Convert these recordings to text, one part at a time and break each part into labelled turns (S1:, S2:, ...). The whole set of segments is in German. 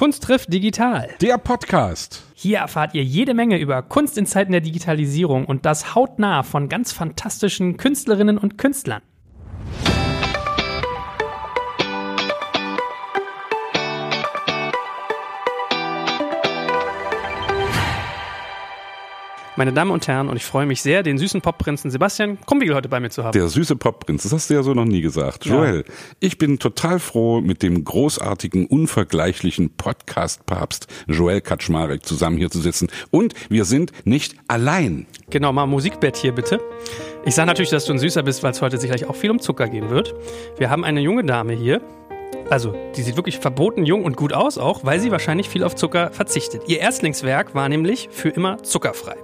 S1: Kunst trifft digital.
S2: Der Podcast.
S1: Hier erfahrt ihr jede Menge über Kunst in Zeiten der Digitalisierung und das hautnah von ganz fantastischen Künstlerinnen und Künstlern. Meine Damen und Herren, und ich freue mich sehr, den süßen Popprinzen Sebastian Krumbiegel heute bei mir zu haben.
S2: Der süße Popprinz, das hast du ja so noch nie gesagt.
S1: Ja.
S2: Joel, ich bin total froh, mit dem großartigen, unvergleichlichen Podcast-Papst Joel Kaczmarek zusammen hier zu sitzen. Und wir sind nicht allein.
S1: Genau, mal Musikbett hier bitte. Ich sage natürlich, dass du ein Süßer bist, weil es heute sicherlich auch viel um Zucker gehen wird. Wir haben eine junge Dame hier. Also, die sieht wirklich verboten jung und gut aus, auch weil sie wahrscheinlich viel auf Zucker verzichtet. Ihr Erstlingswerk war nämlich für immer zuckerfrei.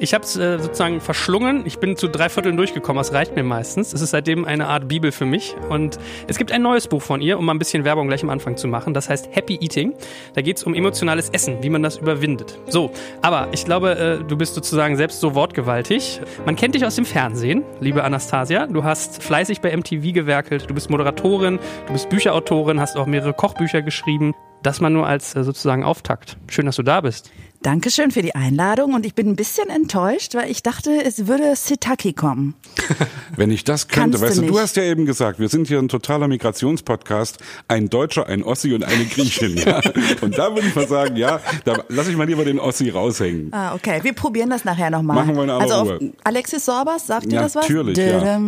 S1: Ich habe es äh, sozusagen verschlungen. Ich bin zu drei Vierteln durchgekommen. Das reicht mir meistens. Es ist seitdem eine Art Bibel für mich. Und es gibt ein neues Buch von ihr, um mal ein bisschen Werbung gleich am Anfang zu machen. Das heißt Happy Eating. Da geht es um emotionales Essen, wie man das überwindet. So, aber ich glaube, äh, du bist sozusagen selbst so wortgewaltig. Man kennt dich aus dem Fernsehen, liebe Anastasia. Du hast fleißig bei MTV gewerkelt. Du bist Moderatorin, du bist Bücherautorin, hast auch mehrere Kochbücher geschrieben. Das mal nur als äh, sozusagen Auftakt. Schön, dass du da bist.
S3: Dankeschön für die Einladung und ich bin ein bisschen enttäuscht, weil ich dachte, es würde Sitaki kommen.
S2: Wenn ich das könnte,
S3: Kannst du
S2: weißt du, du hast ja eben gesagt, wir sind hier ein totaler Migrationspodcast, ein Deutscher, ein Ossi und eine Griechin. Ja? Und da würde ich mal sagen, ja, da lass ich mal lieber den Ossi raushängen.
S3: Ah, okay. Wir probieren das nachher nochmal.
S2: Machen wir in aller
S3: Also auf. Alexis Sorbas, sagt dir das was?
S2: natürlich, ja.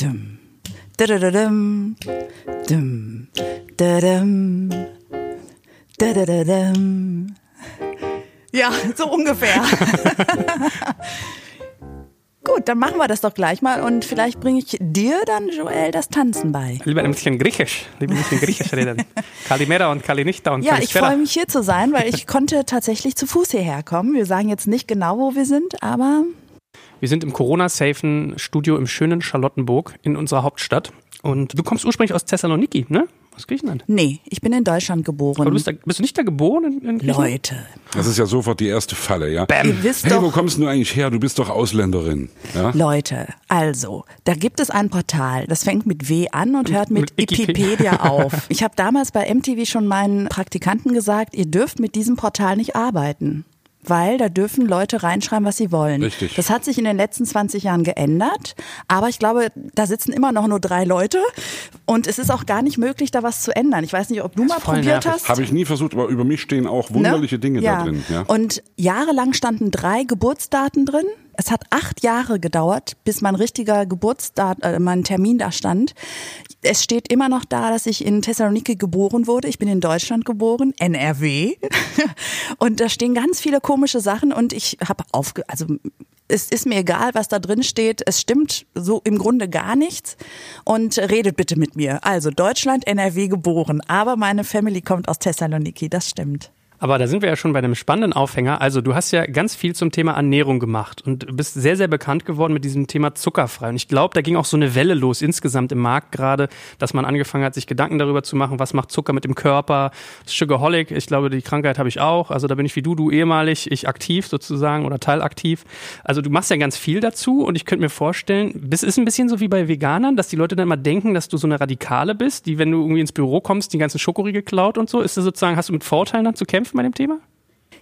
S3: Dum, dum. Ja, so ungefähr. Gut, dann machen wir das doch gleich mal und vielleicht bringe ich dir dann, Joel, das Tanzen bei.
S1: Lieber ein bisschen Griechisch, lieber ein bisschen Griechisch reden. Kalimera und Kalinichta und
S3: Ja, ich freue mich hier zu sein, weil ich konnte tatsächlich zu Fuß hierher kommen. Wir sagen jetzt nicht genau, wo wir sind, aber
S1: Wir sind im Corona-safen Studio im schönen Charlottenburg in unserer Hauptstadt. Und du kommst ursprünglich aus Thessaloniki, ne? Aus Griechenland.
S3: nee, ich bin in Deutschland geboren.
S1: Aber du bist, da, bist du nicht da geboren in, in Griechenland?
S3: Leute,
S2: Das ist ja sofort die erste Falle, ja.
S3: ihr wisst
S2: Hey, wo
S3: doch,
S2: kommst du eigentlich her? Du bist doch Ausländerin. Ja?
S3: Leute, also, da gibt es ein Portal, das fängt mit W an und hört mit,
S1: Mit Wikipedia.
S3: Wikipedia auf. Ich habe damals bei MTV schon meinen Praktikanten gesagt, ihr dürft mit diesem Portal nicht arbeiten. Weil da dürfen Leute reinschreiben, was sie wollen.
S2: Richtig.
S3: Das hat sich in den letzten 20 Jahren geändert. Aber ich glaube, da sitzen immer noch nur drei Leute. Und es ist auch gar nicht möglich, da was zu ändern. Ich weiß nicht, ob du mal
S1: voll
S3: probiert
S1: nervig.
S3: hast.
S2: Habe ich nie versucht, aber über mich stehen auch wunderliche
S3: Ne?
S2: Dinge
S3: ja.
S2: da drin. Ja.
S3: Und jahrelang standen drei Geburtsdaten drin. Es hat acht Jahre gedauert, bis mein richtiger Geburtsdat, äh, mein Termin da stand. Es steht immer noch da, dass ich in Thessaloniki geboren wurde. Ich bin in Deutschland geboren, NRW. und da stehen ganz viele komische Sachen und ich habe aufge, also es ist mir egal, was da drin steht. Es stimmt so im Grunde gar nichts. Und redet bitte mit mir. Also Deutschland, NRW geboren, aber meine Family kommt aus Thessaloniki. Das stimmt.
S1: Aber da sind wir ja schon bei einem spannenden Aufhänger. Also du hast ja ganz viel zum Thema Ernährung gemacht und bist sehr, sehr bekannt geworden mit diesem Thema zuckerfrei. Und ich glaube, da ging auch so eine Welle los insgesamt im Markt gerade, dass man angefangen hat, sich Gedanken darüber zu machen, was macht Zucker mit dem Körper. Sugarholic, ich glaube, die Krankheit habe ich auch. Also da bin ich wie du, du ehemalig, ich aktiv sozusagen oder teilaktiv. Also du machst ja ganz viel dazu und ich könnte mir vorstellen, das ist ein bisschen so wie bei Veganern, dass die Leute dann immer denken, dass du so eine Radikale bist, die, wenn du irgendwie ins Büro kommst, die ganzen Schokoriegel klaut und so. Ist das sozusagen, hast du mit Vorteilen dann zu kämpfen bei dem Thema?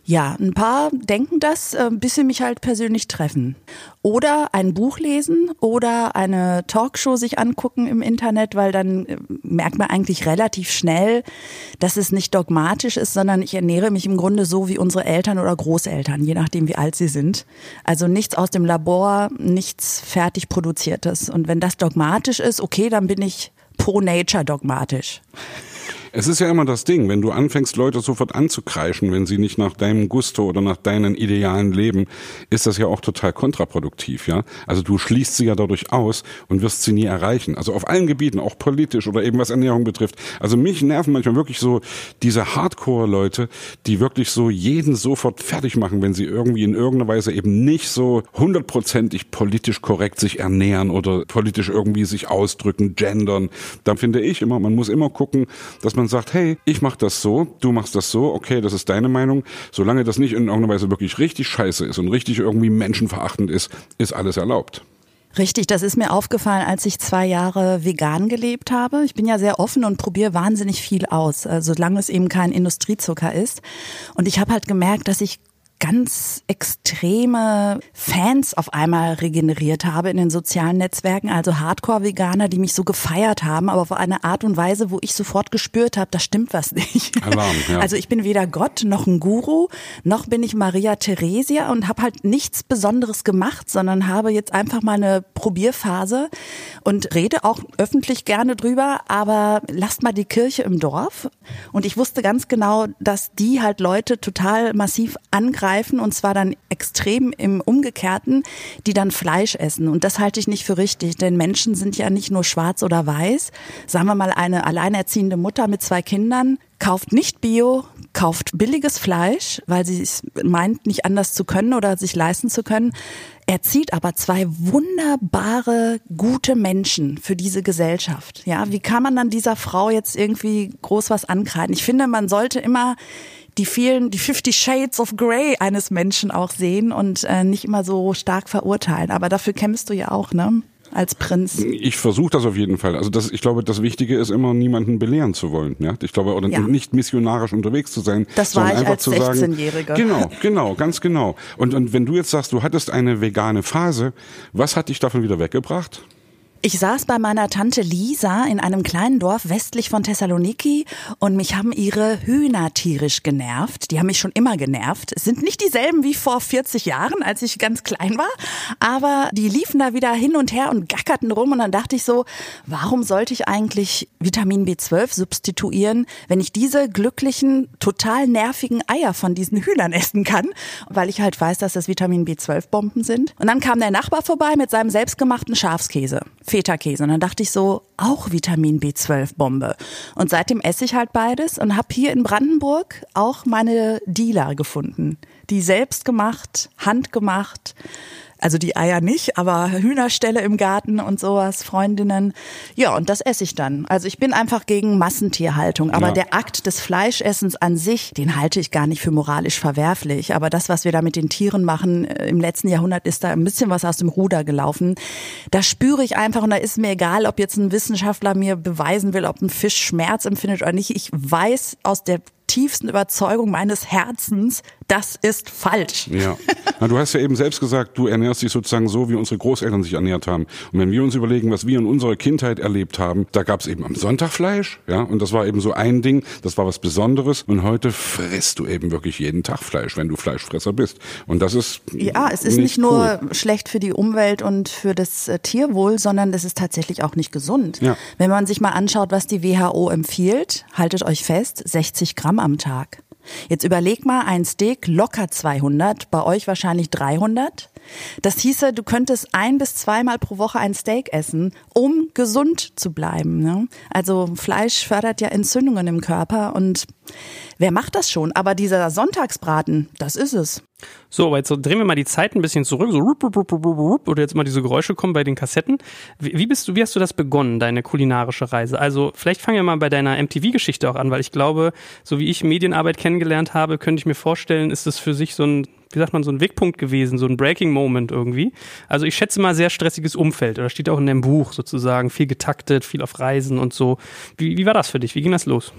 S3: Ja, ein paar denken das, äh, bis sie mich halt persönlich treffen. Oder ein Buch lesen oder eine Talkshow sich angucken im Internet, weil dann äh, merkt man eigentlich relativ schnell, dass es nicht dogmatisch ist, sondern ich ernähre mich im Grunde so wie unsere Eltern oder Großeltern, je nachdem wie alt sie sind. Also nichts aus dem Labor, nichts fertig produziertes. Und wenn das dogmatisch ist, okay, dann bin ich pro Nature dogmatisch.
S2: Es ist ja immer das Ding, wenn du anfängst, Leute sofort anzukreischen, wenn sie nicht nach deinem Gusto oder nach deinen Idealen leben, ist das ja auch total kontraproduktiv, ja. Also du schließt sie ja dadurch aus und wirst sie nie erreichen. Also auf allen Gebieten, auch politisch oder eben was Ernährung betrifft. Also mich nerven manchmal wirklich so diese Hardcore-Leute, die wirklich so jeden sofort fertig machen, wenn sie irgendwie in irgendeiner Weise eben nicht so hundertprozentig politisch korrekt sich ernähren oder politisch irgendwie sich ausdrücken, gendern. Dann finde ich immer, man muss immer gucken, dass man sagt, hey, ich mach das so, du machst das so, okay, das ist deine Meinung. Solange das nicht in irgendeiner Weise wirklich richtig scheiße ist und richtig irgendwie menschenverachtend ist, ist alles erlaubt.
S3: Richtig, das ist mir aufgefallen, als ich zwei Jahre vegan gelebt habe. Ich bin ja sehr offen und probiere wahnsinnig viel aus, äh, solange es eben kein Industriezucker ist. Und ich habe halt gemerkt, dass ich ganz extreme Fans auf einmal regeneriert habe in den sozialen Netzwerken, also Hardcore-Veganer, die mich so gefeiert haben, aber auf eine Art und Weise, wo ich sofort gespürt habe, da stimmt was nicht.
S2: Alarm, ja.
S3: Also ich bin weder Gott noch ein Guru, noch bin ich Maria Theresia und habe halt nichts Besonderes gemacht, sondern habe jetzt einfach mal eine Probierphase und rede auch öffentlich gerne drüber, aber lasst mal die Kirche im Dorf. Und ich wusste ganz genau, dass die halt Leute total massiv angreifen greifen und zwar dann extrem im Umgekehrten, die dann Fleisch essen. Und das halte ich nicht für richtig, denn Menschen sind ja nicht nur schwarz oder weiß. Sagen wir mal, eine alleinerziehende Mutter mit zwei Kindern kauft nicht Bio, kauft billiges Fleisch, weil sie es meint, nicht anders zu können oder sich leisten zu können. erzieht aber zwei wunderbare, gute Menschen für diese Gesellschaft. Ja, wie kann man dann dieser Frau jetzt irgendwie groß was ankreiden? Ich finde, man sollte immer die vielen, die 50 Shades of Grey eines Menschen auch sehen und äh, nicht immer so stark verurteilen. Aber dafür kämpfst du ja auch, ne? Als Prinz.
S2: Ich versuche das auf jeden Fall. Also das, ich glaube, das Wichtige ist immer, niemanden belehren zu wollen. Ja, ich glaube, oder
S3: Ja.
S2: nicht missionarisch unterwegs zu sein.
S3: Das war ich
S2: einfach
S3: als
S2: zu sagen,
S3: 16-Jährige.
S2: Genau, genau, ganz genau. Und und wenn du jetzt sagst, du hattest eine vegane Phase, was hat dich davon wieder weggebracht?
S3: Ich saß bei meiner Tante Lisa in einem kleinen Dorf westlich von Thessaloniki und mich haben ihre Hühner tierisch genervt. Die haben mich schon immer genervt. Es sind nicht dieselben wie vor 40 Jahren, als ich ganz klein war, aber die liefen da wieder hin und her und gackerten rum und dann dachte ich so, warum sollte ich eigentlich Vitamin B12 substituieren, wenn ich diese glücklichen, total nervigen Eier von diesen Hühnern essen kann, weil ich halt weiß, dass das Vitamin B12-Bomben sind. Und dann kam der Nachbar vorbei mit seinem selbstgemachten Schafskäse. Feta-Käse. Und dann dachte ich so, auch Vitamin B12-Bombe. Und seitdem esse ich halt beides und habe hier in Brandenburg auch meine Dealer gefunden. Die selbst gemacht, handgemacht. Also die Eier nicht, aber Hühnerställe im Garten und sowas, Freundinnen. Ja, und das esse ich dann. Also ich bin einfach gegen Massentierhaltung. Aber
S2: Ja.
S3: der Akt des Fleischessens an sich, den halte ich gar nicht für moralisch verwerflich. Aber das, was wir da mit den Tieren machen, äh, im letzten Jahrhundert ist da ein bisschen was aus dem Ruder gelaufen. Da spüre ich einfach und da ist mir egal, ob jetzt ein Wissenschaftler mir beweisen will, ob ein Fisch Schmerz empfindet oder nicht. Ich weiß aus der tiefsten Überzeugung meines Herzens, das ist falsch.
S2: Ja. Na, du hast ja eben selbst gesagt, du ernährst dich sozusagen so, wie unsere Großeltern sich ernährt haben. Und wenn wir uns überlegen, was wir in unserer Kindheit erlebt haben, da gab es eben am Sonntag Fleisch, ja, und das war eben so ein Ding, das war was Besonderes. Und heute frisst du eben wirklich jeden Tag Fleisch, wenn du Fleischfresser bist. Und das ist
S3: Ja, es ist nicht, nur schlecht für die Umwelt und für das äh, Tierwohl, sondern es ist tatsächlich auch nicht gesund.
S2: Ja.
S3: Wenn man sich mal anschaut, was die WHO empfiehlt, haltet euch fest, 60 Gramm am Tag. Jetzt überleg mal, ein Steak locker 200, bei euch wahrscheinlich 300. Das hieße, du könntest ein bis zweimal pro Woche ein Steak essen, um gesund zu bleiben. Ne? Also Fleisch fördert ja Entzündungen im Körper und wer macht das schon? Aber dieser Sonntagsbraten, das ist es.
S1: So, aber jetzt drehen wir mal die Zeit ein bisschen zurück, so rup, rup, rup, rup, rup, oder jetzt mal diese Geräusche kommen bei den Kassetten. Wie, wie bist du, wie hast du das begonnen, deine kulinarische Reise? Also vielleicht fangen wir mal bei deiner MTV-Geschichte auch an, weil ich glaube, so wie ich Medienarbeit kennengelernt habe, könnte ich mir vorstellen, ist das für sich so ein, wie sagt man, so ein Wegpunkt gewesen, so ein Breaking Moment irgendwie. Also ich schätze mal sehr stressiges Umfeld, oder steht auch in deinem Buch sozusagen, viel getaktet, viel auf Reisen und so. Wie, wie war das für dich? Wie ging das los?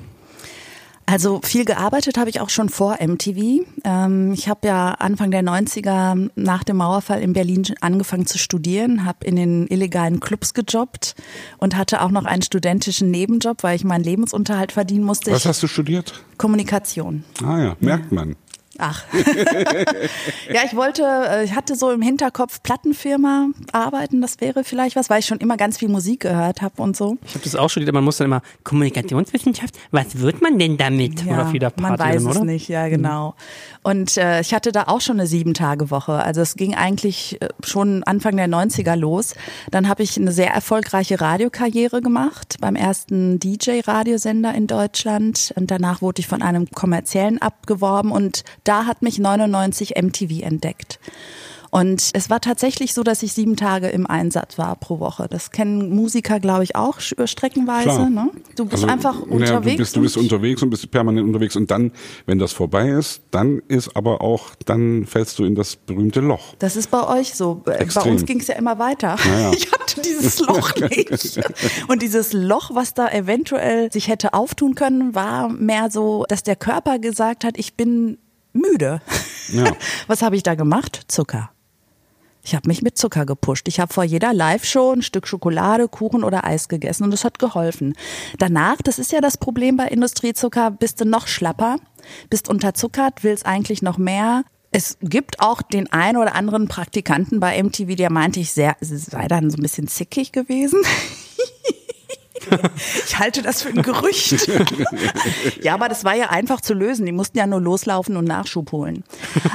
S3: Also viel gearbeitet habe ich auch schon vor MTV. Ähm, ich habe ja Anfang der 90er nach dem Mauerfall in Berlin angefangen zu studieren, habe in den illegalen Clubs gejobbt und hatte auch noch einen studentischen Nebenjob, weil ich meinen Lebensunterhalt verdienen musste.
S2: Was hast du studiert?
S3: Kommunikation.
S2: Ah ja, merkt man.
S3: Ach. ja, ich wollte, äh, ich hatte so im Hinterkopf Plattenfirma arbeiten, das wäre vielleicht was, weil ich schon immer ganz viel Musik gehört habe und so.
S1: Ich habe das auch studiert, man muss dann immer Kommunikationswissenschaft, was wird man denn damit? oder auf jeder Party
S3: man weiß es
S1: oder?
S3: nicht, ja genau. Und äh, ich hatte da auch schon eine Sieben-Tage-Woche. Also es ging eigentlich äh, schon Anfang der 90er los. Dann habe ich eine sehr erfolgreiche Radiokarriere gemacht beim ersten DJ-Radiosender in Deutschland. Und danach wurde ich von einem kommerziellen abgeworben und da hat mich 99 MTV entdeckt. Und es war tatsächlich so, dass ich sieben Tage im Einsatz war pro Woche. Das kennen Musiker, glaube ich, auch streckenweise. Ne? Du bist
S2: Also,
S3: einfach unterwegs.
S2: Du bist, du bist
S3: und-
S2: unterwegs und bist permanent unterwegs. Und dann, wenn das vorbei ist, dann ist aber auch, dann fällst du in das berühmte Loch.
S3: Das ist bei euch so. Äh, Bei
S2: Extrem.
S3: uns ging es ja immer weiter.
S2: Naja.
S3: Ich hatte dieses Loch nicht. Und dieses Loch, was da eventuell sich hätte auftun können, war mehr so, dass der Körper gesagt hat, ich bin müde.
S2: Ja.
S3: Was habe ich da gemacht? Zucker. Ich habe mich mit Zucker gepusht. Ich habe vor jeder Live-Show ein Stück Schokolade, Kuchen oder Eis gegessen und das hat geholfen. Danach, das ist ja das Problem bei Industriezucker, bist du noch schlapper, bist unterzuckert, willst eigentlich noch mehr. Es gibt auch den einen oder anderen Praktikanten bei MTV, der meinte, ich sehr, sei dann so ein bisschen zickig gewesen. Ich halte das für ein Gerücht. ja, aber das war ja einfach zu lösen. Die mussten ja nur loslaufen und Nachschub holen.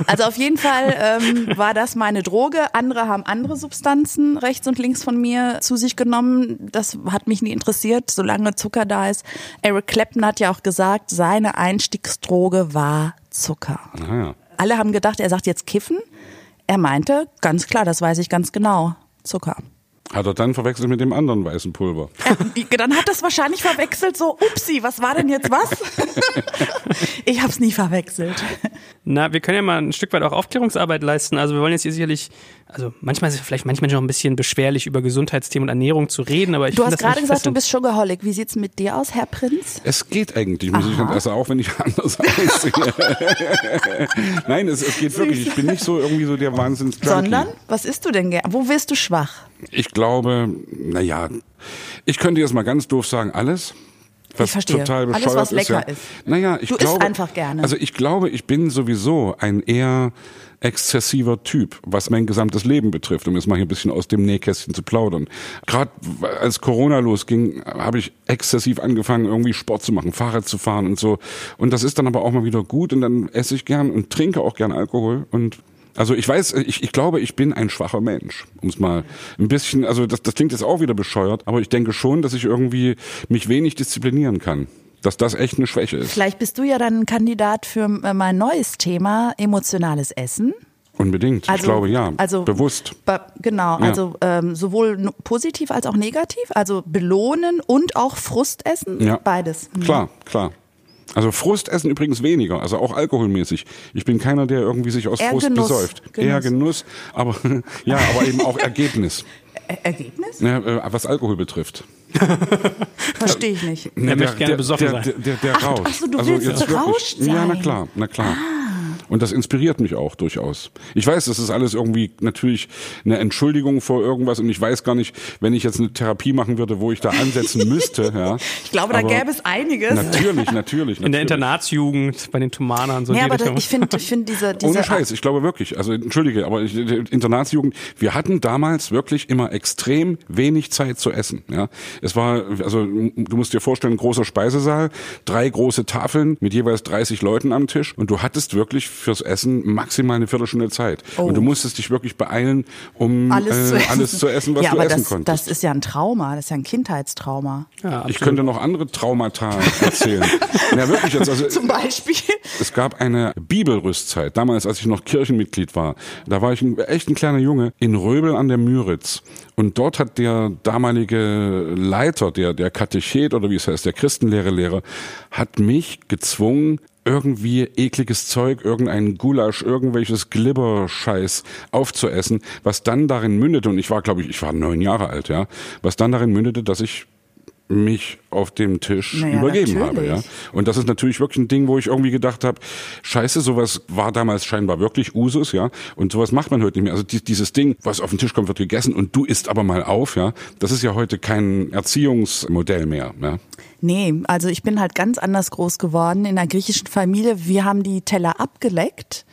S3: Also auf jeden Fall ähm, war das meine Droge. Andere haben andere Substanzen rechts und links von mir zu sich genommen. Das hat mich nie interessiert, solange Zucker da ist. Eric Clapton hat ja auch gesagt, seine Einstiegsdroge war Zucker.
S2: Naja.
S3: Alle haben gedacht, er sagt jetzt Kiffen. Er meinte, ganz klar, das weiß ich ganz genau, Zucker.
S2: Hat er dann verwechselt mit dem anderen weißen Pulver.
S3: Ja, dann hat das wahrscheinlich verwechselt, so, upsi, was war denn jetzt was? ich hab's nie verwechselt.
S1: Na, wir können ja mal ein Stück weit auch Aufklärungsarbeit leisten. Also wir wollen jetzt hier sicherlich, also manchmal ist es vielleicht manchmal noch ein bisschen beschwerlich, über Gesundheitsthemen und Ernährung zu reden, aber ich
S3: Du hast
S1: das
S3: gerade gesagt, du bist Sugarholic. Wie sieht's mit dir aus, Herr Prinz?
S2: Es geht eigentlich, muss ich ganz ehrlich sagen, auch wenn ich anders aussehe. Nein, es, es geht wirklich. Ich bin nicht so irgendwie so der wahnsinns
S3: Sondern, was isst du denn gern? Wo wirst du schwach?
S2: Ich glaube, naja, ich könnte jetzt mal ganz doof sagen, alles. Was
S3: Ich verstehe.
S2: total
S3: Alles,
S2: bescheuert
S3: was
S2: ist, ja.
S3: lecker ist.
S2: Naja, ich
S3: Du isst
S2: glaube,
S3: einfach gerne.
S2: Also ich glaube, ich bin sowieso ein eher exzessiver Typ, was mein gesamtes Leben betrifft, um jetzt mal hier ein bisschen aus dem Nähkästchen zu plaudern. Gerade als Corona losging, habe ich exzessiv angefangen, irgendwie Sport zu machen, Fahrrad zu fahren und so. Und das ist dann aber auch mal wieder gut und dann esse ich gern und trinke auch gern Alkohol und also ich weiß, ich, ich glaube, ich bin ein schwacher Mensch, um es mal ein bisschen, also das, das klingt jetzt auch wieder bescheuert, aber ich denke schon, dass ich irgendwie mich wenig disziplinieren kann. Dass das echt eine Schwäche ist.
S3: Vielleicht bist du ja dann ein Kandidat für äh, mein neues Thema, emotionales Essen.
S2: Unbedingt. ich glaube ja.
S3: Also
S2: Bewusst.
S3: Genau,
S2: Ja.
S3: also ähm, sowohl positiv als auch negativ, also belohnen und auch Frust essen,
S2: Ja.
S3: beides. Mhm.
S2: Klar, klar. Also Frust essen übrigens weniger, also auch alkoholmäßig. Ich bin keiner, der irgendwie sich aus Frust
S3: Genuss.
S2: besäuft.
S3: Genuss.
S2: Eher Genuss, aber ja, aber eben auch Ergebnis,
S3: Er Ergebnis?
S2: ne, äh, was Alkohol betrifft.
S3: Verstehe ich nicht.
S1: Er möchte gerne besoffen
S2: der,
S1: sein.
S2: Der, der, der
S3: Ach,
S2: Rausch.
S3: ach so, du willst
S2: jetzt wirklich-
S3: berauscht
S2: Ja, na
S3: sein.
S2: klar, na klar. Und das inspiriert mich auch durchaus. Ich weiß, das ist alles irgendwie natürlich eine Entschuldigung vor irgendwas und ich weiß gar nicht, wenn ich jetzt eine Therapie machen würde, wo ich da ansetzen müsste. Ja.
S3: Ich glaube, da
S2: Aber
S3: gäbe es einiges.
S2: Natürlich, natürlich.
S1: In der
S2: natürlich.
S1: Internatsjugend, bei den Tumanern, so die
S3: aber da,
S1: Richtung.
S3: ich finde ich find diese, diese
S2: Ohne Scheiß, ich glaube wirklich. Also entschuldige, aber ich, Internatsjugend, wir hatten damals wirklich immer extrem wenig Zeit zu essen. Ja, es war, also du musst dir vorstellen, ein großer Speisesaal, drei große Tafeln mit jeweils 30 Leuten am Tisch und du hattest wirklich fürs Essen maximal eine Viertelstunde Zeit.
S3: Oh.
S2: Und du musstest dich wirklich beeilen, um
S3: alles, zu
S2: äh,
S3: essen.
S2: alles zu essen, was
S3: ja,
S2: du
S3: aber
S2: essen
S3: das,
S2: konntest.
S3: Das ist ja ein Trauma, das ist ja ein Kindheitstrauma.
S1: ja,
S2: ich könnte noch andere Traumata erzählen. ja, wirklich jetzt. Also,
S3: Zum Beispiel.
S2: Es gab eine Bibelrüstzeit, damals, als ich noch Kirchenmitglied war. Da war ich ein, echt ein kleiner Junge in Röbel an der Müritz. Und dort hat der damalige Leiter, der, der Katechet oder wie es heißt, der Christenlehre-Lehrer, hat mich gezwungen, irgendwie ekliges Zeug, irgendein Gulasch, irgendwelches Glibberscheiß aufzuessen, was dann darin mündete, und ich war, glaube ich, ich war neun Jahre alt, ja, was dann darin mündete, dass ich mich auf dem Tisch
S3: Naja,
S2: übergeben habe, ja.
S3: natürlich.
S2: Und das ist natürlich wirklich ein Ding, wo ich irgendwie gedacht habe, scheiße, sowas war damals scheinbar wirklich Usus, ja. Und sowas macht man heute nicht mehr. Also die, dieses Ding, was auf den Tisch kommt, wird gegessen und du isst aber mal auf, ja. Das ist ja heute kein Erziehungsmodell mehr, ja.
S3: Nee, also ich bin halt ganz anders groß geworden in einer griechischen Familie. Wir haben die Teller abgeleckt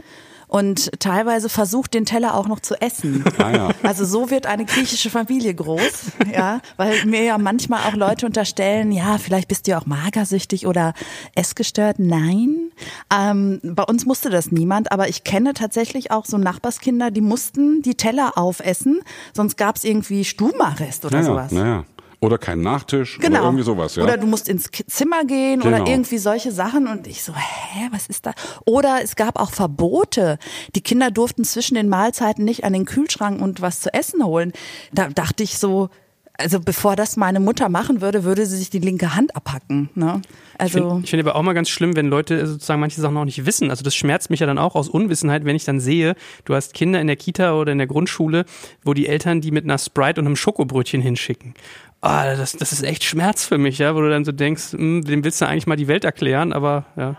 S3: und teilweise versucht, den Teller auch noch zu essen.
S2: Ah, ja.
S3: Also so wird eine griechische Familie groß, ja, weil mir ja manchmal auch Leute unterstellen, ja, vielleicht bist du ja auch magersüchtig oder essgestört. Nein, ähm, bei uns musste das niemand, aber ich kenne tatsächlich auch so Nachbarskinder, die mussten die Teller aufessen, sonst gab's irgendwie Stubenarrest oder
S2: Naja,
S3: sowas.
S2: naja. Oder kein Nachtisch
S3: Genau.
S2: oder irgendwie sowas, ja.
S3: Oder du musst ins Zimmer gehen
S2: Genau.
S3: oder irgendwie solche Sachen. Und ich so, hä, was ist da? Oder es gab auch Verbote. Die Kinder durften zwischen den Mahlzeiten nicht an den Kühlschrank und was zu essen holen. Da dachte ich so, also bevor das meine Mutter machen würde, würde sie sich die linke Hand abhacken. Ne?
S1: Ich finde
S3: Also
S1: ich find aber auch mal ganz schlimm, wenn Leute sozusagen manche Sachen noch nicht wissen. Also das schmerzt mich ja dann auch aus Unwissenheit, wenn ich dann sehe, du hast Kinder in der Kita oder in der Grundschule, wo die Eltern die mit einer Sprite und einem Schokobrötchen hinschicken. Ah, das, das ist echt Schmerz für mich, ja, wo du dann so denkst, hm, dem willst du eigentlich mal die Welt erklären, aber ja.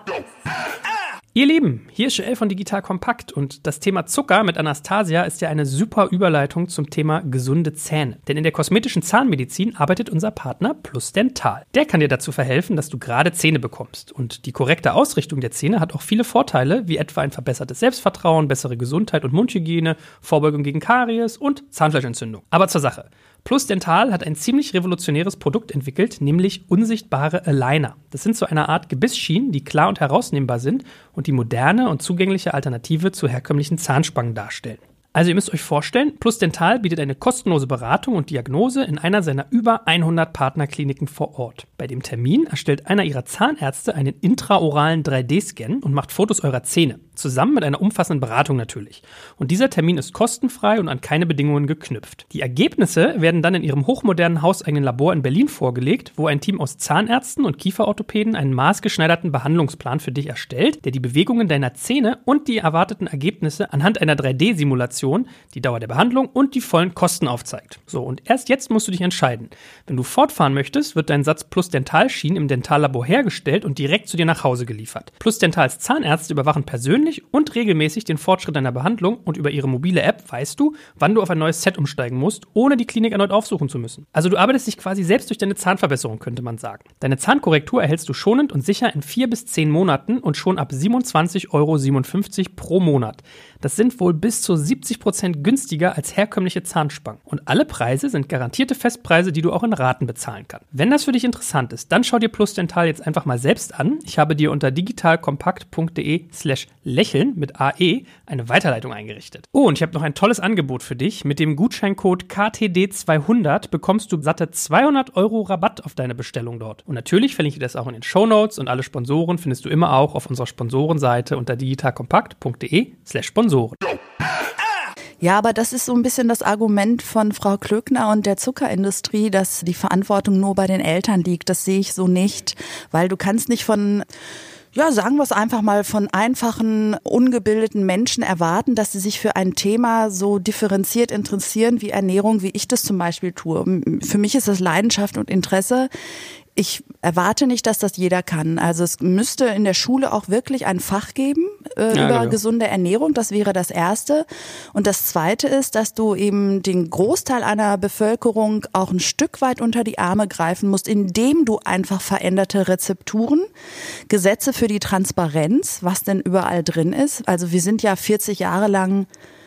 S1: Ihr Lieben, hier ist Joel von Digital Kompakt und das Thema Zucker mit Anastasia ist ja eine super Überleitung zum Thema gesunde Zähne. Denn in der kosmetischen Zahnmedizin arbeitet unser Partner Plus Dental. Der kann dir dazu verhelfen, dass du gerade Zähne bekommst. Und die korrekte Ausrichtung der Zähne hat auch viele Vorteile, wie etwa ein verbessertes Selbstvertrauen, bessere Gesundheit und Mundhygiene, Vorbeugung gegen Karies und Zahnfleischentzündung. Aber zur Sache. Plus Dental hat ein ziemlich revolutionäres Produkt entwickelt, nämlich unsichtbare Aligner. Das sind so eine Art Gebissschienen, die klar und herausnehmbar sind und die moderne und zugängliche Alternative zu herkömmlichen Zahnspangen darstellen. Also ihr müsst euch vorstellen, Plus Dental bietet eine kostenlose Beratung und Diagnose in einer seiner über 100 Partnerkliniken vor Ort. Bei dem Termin erstellt einer ihrer Zahnärzte einen intraoralen 3D-Scan und macht Fotos eurer Zähne. Zusammen mit einer umfassenden Beratung natürlich. Und dieser Termin ist kostenfrei und an keine Bedingungen geknüpft. Die Ergebnisse werden dann in ihrem hochmodernen hauseigenen Labor in Berlin vorgelegt, wo ein Team aus Zahnärzten und Kieferorthopäden einen maßgeschneiderten Behandlungsplan für dich erstellt, der die Bewegungen deiner Zähne und die erwarteten Ergebnisse anhand einer 3D-Simulation, die Dauer der Behandlung und die vollen Kosten aufzeigt. So, und erst jetzt musst du dich entscheiden. Wenn du fortfahren möchtest, wird dein Satz Plus Dentalschienen im Dentallabor hergestellt und direkt zu dir nach Hause geliefert. Plus Dentals Zahnärzte überwachen persönlich und regelmäßig den Fortschritt deiner Behandlung und über ihre mobile App weißt du, wann du auf ein neues Set umsteigen musst, ohne die Klinik erneut aufsuchen zu müssen. Also du arbeitest dich quasi selbst durch deine Zahnverbesserung, könnte man sagen. Deine Zahnkorrektur erhältst du schonend und sicher in vier bis zehn Monaten und schon ab 27,57 Euro pro Monat. Das sind wohl bis zu 70 Prozent günstiger als herkömmliche Zahnspangen. Und alle Preise sind garantierte Festpreise, die du auch in Raten bezahlen kannst. Wenn das für dich interessant ist, dann schau dir Plus Dental jetzt einfach mal selbst an. Ich habe dir unter digitalkompakt.de slash lächeln mit AE eine Weiterleitung eingerichtet. Oh, und ich habe noch ein tolles Angebot für dich. Mit dem Gutscheincode KTD200 bekommst du satte 200 Euro Rabatt auf deine Bestellung dort. Und natürlich verlinke ich das auch in den Shownotes und alle Sponsoren findest du immer auch auf unserer Sponsorenseite unter digitalkompakt.de slash Sponsoren.
S3: Ja, aber das ist so ein bisschen das Argument von Frau Klöckner und der Zuckerindustrie, dass die Verantwortung nur bei den Eltern liegt. Das sehe ich so nicht, weil du kannst nicht von ja, sagen wir es einfach mal, von einfachen, ungebildeten Menschen erwarten, dass sie sich für ein Thema so differenziert interessieren wie Ernährung, wie ich das zum Beispiel tue. Für mich ist das Leidenschaft und Interesse. Ich erwarte nicht, dass das jeder kann. Also es müsste in der Schule auch wirklich ein Fach geben äh,
S1: Ja,
S3: über
S1: genau.
S3: gesunde Ernährung. Das wäre das Erste. Und das Zweite ist, dass du eben den Großteil einer Bevölkerung auch ein Stück weit unter die Arme greifen musst, indem du einfach veränderte Rezepturen, Gesetze für die Transparenz, was denn überall drin ist. Also wir sind ja 40 Jahre lang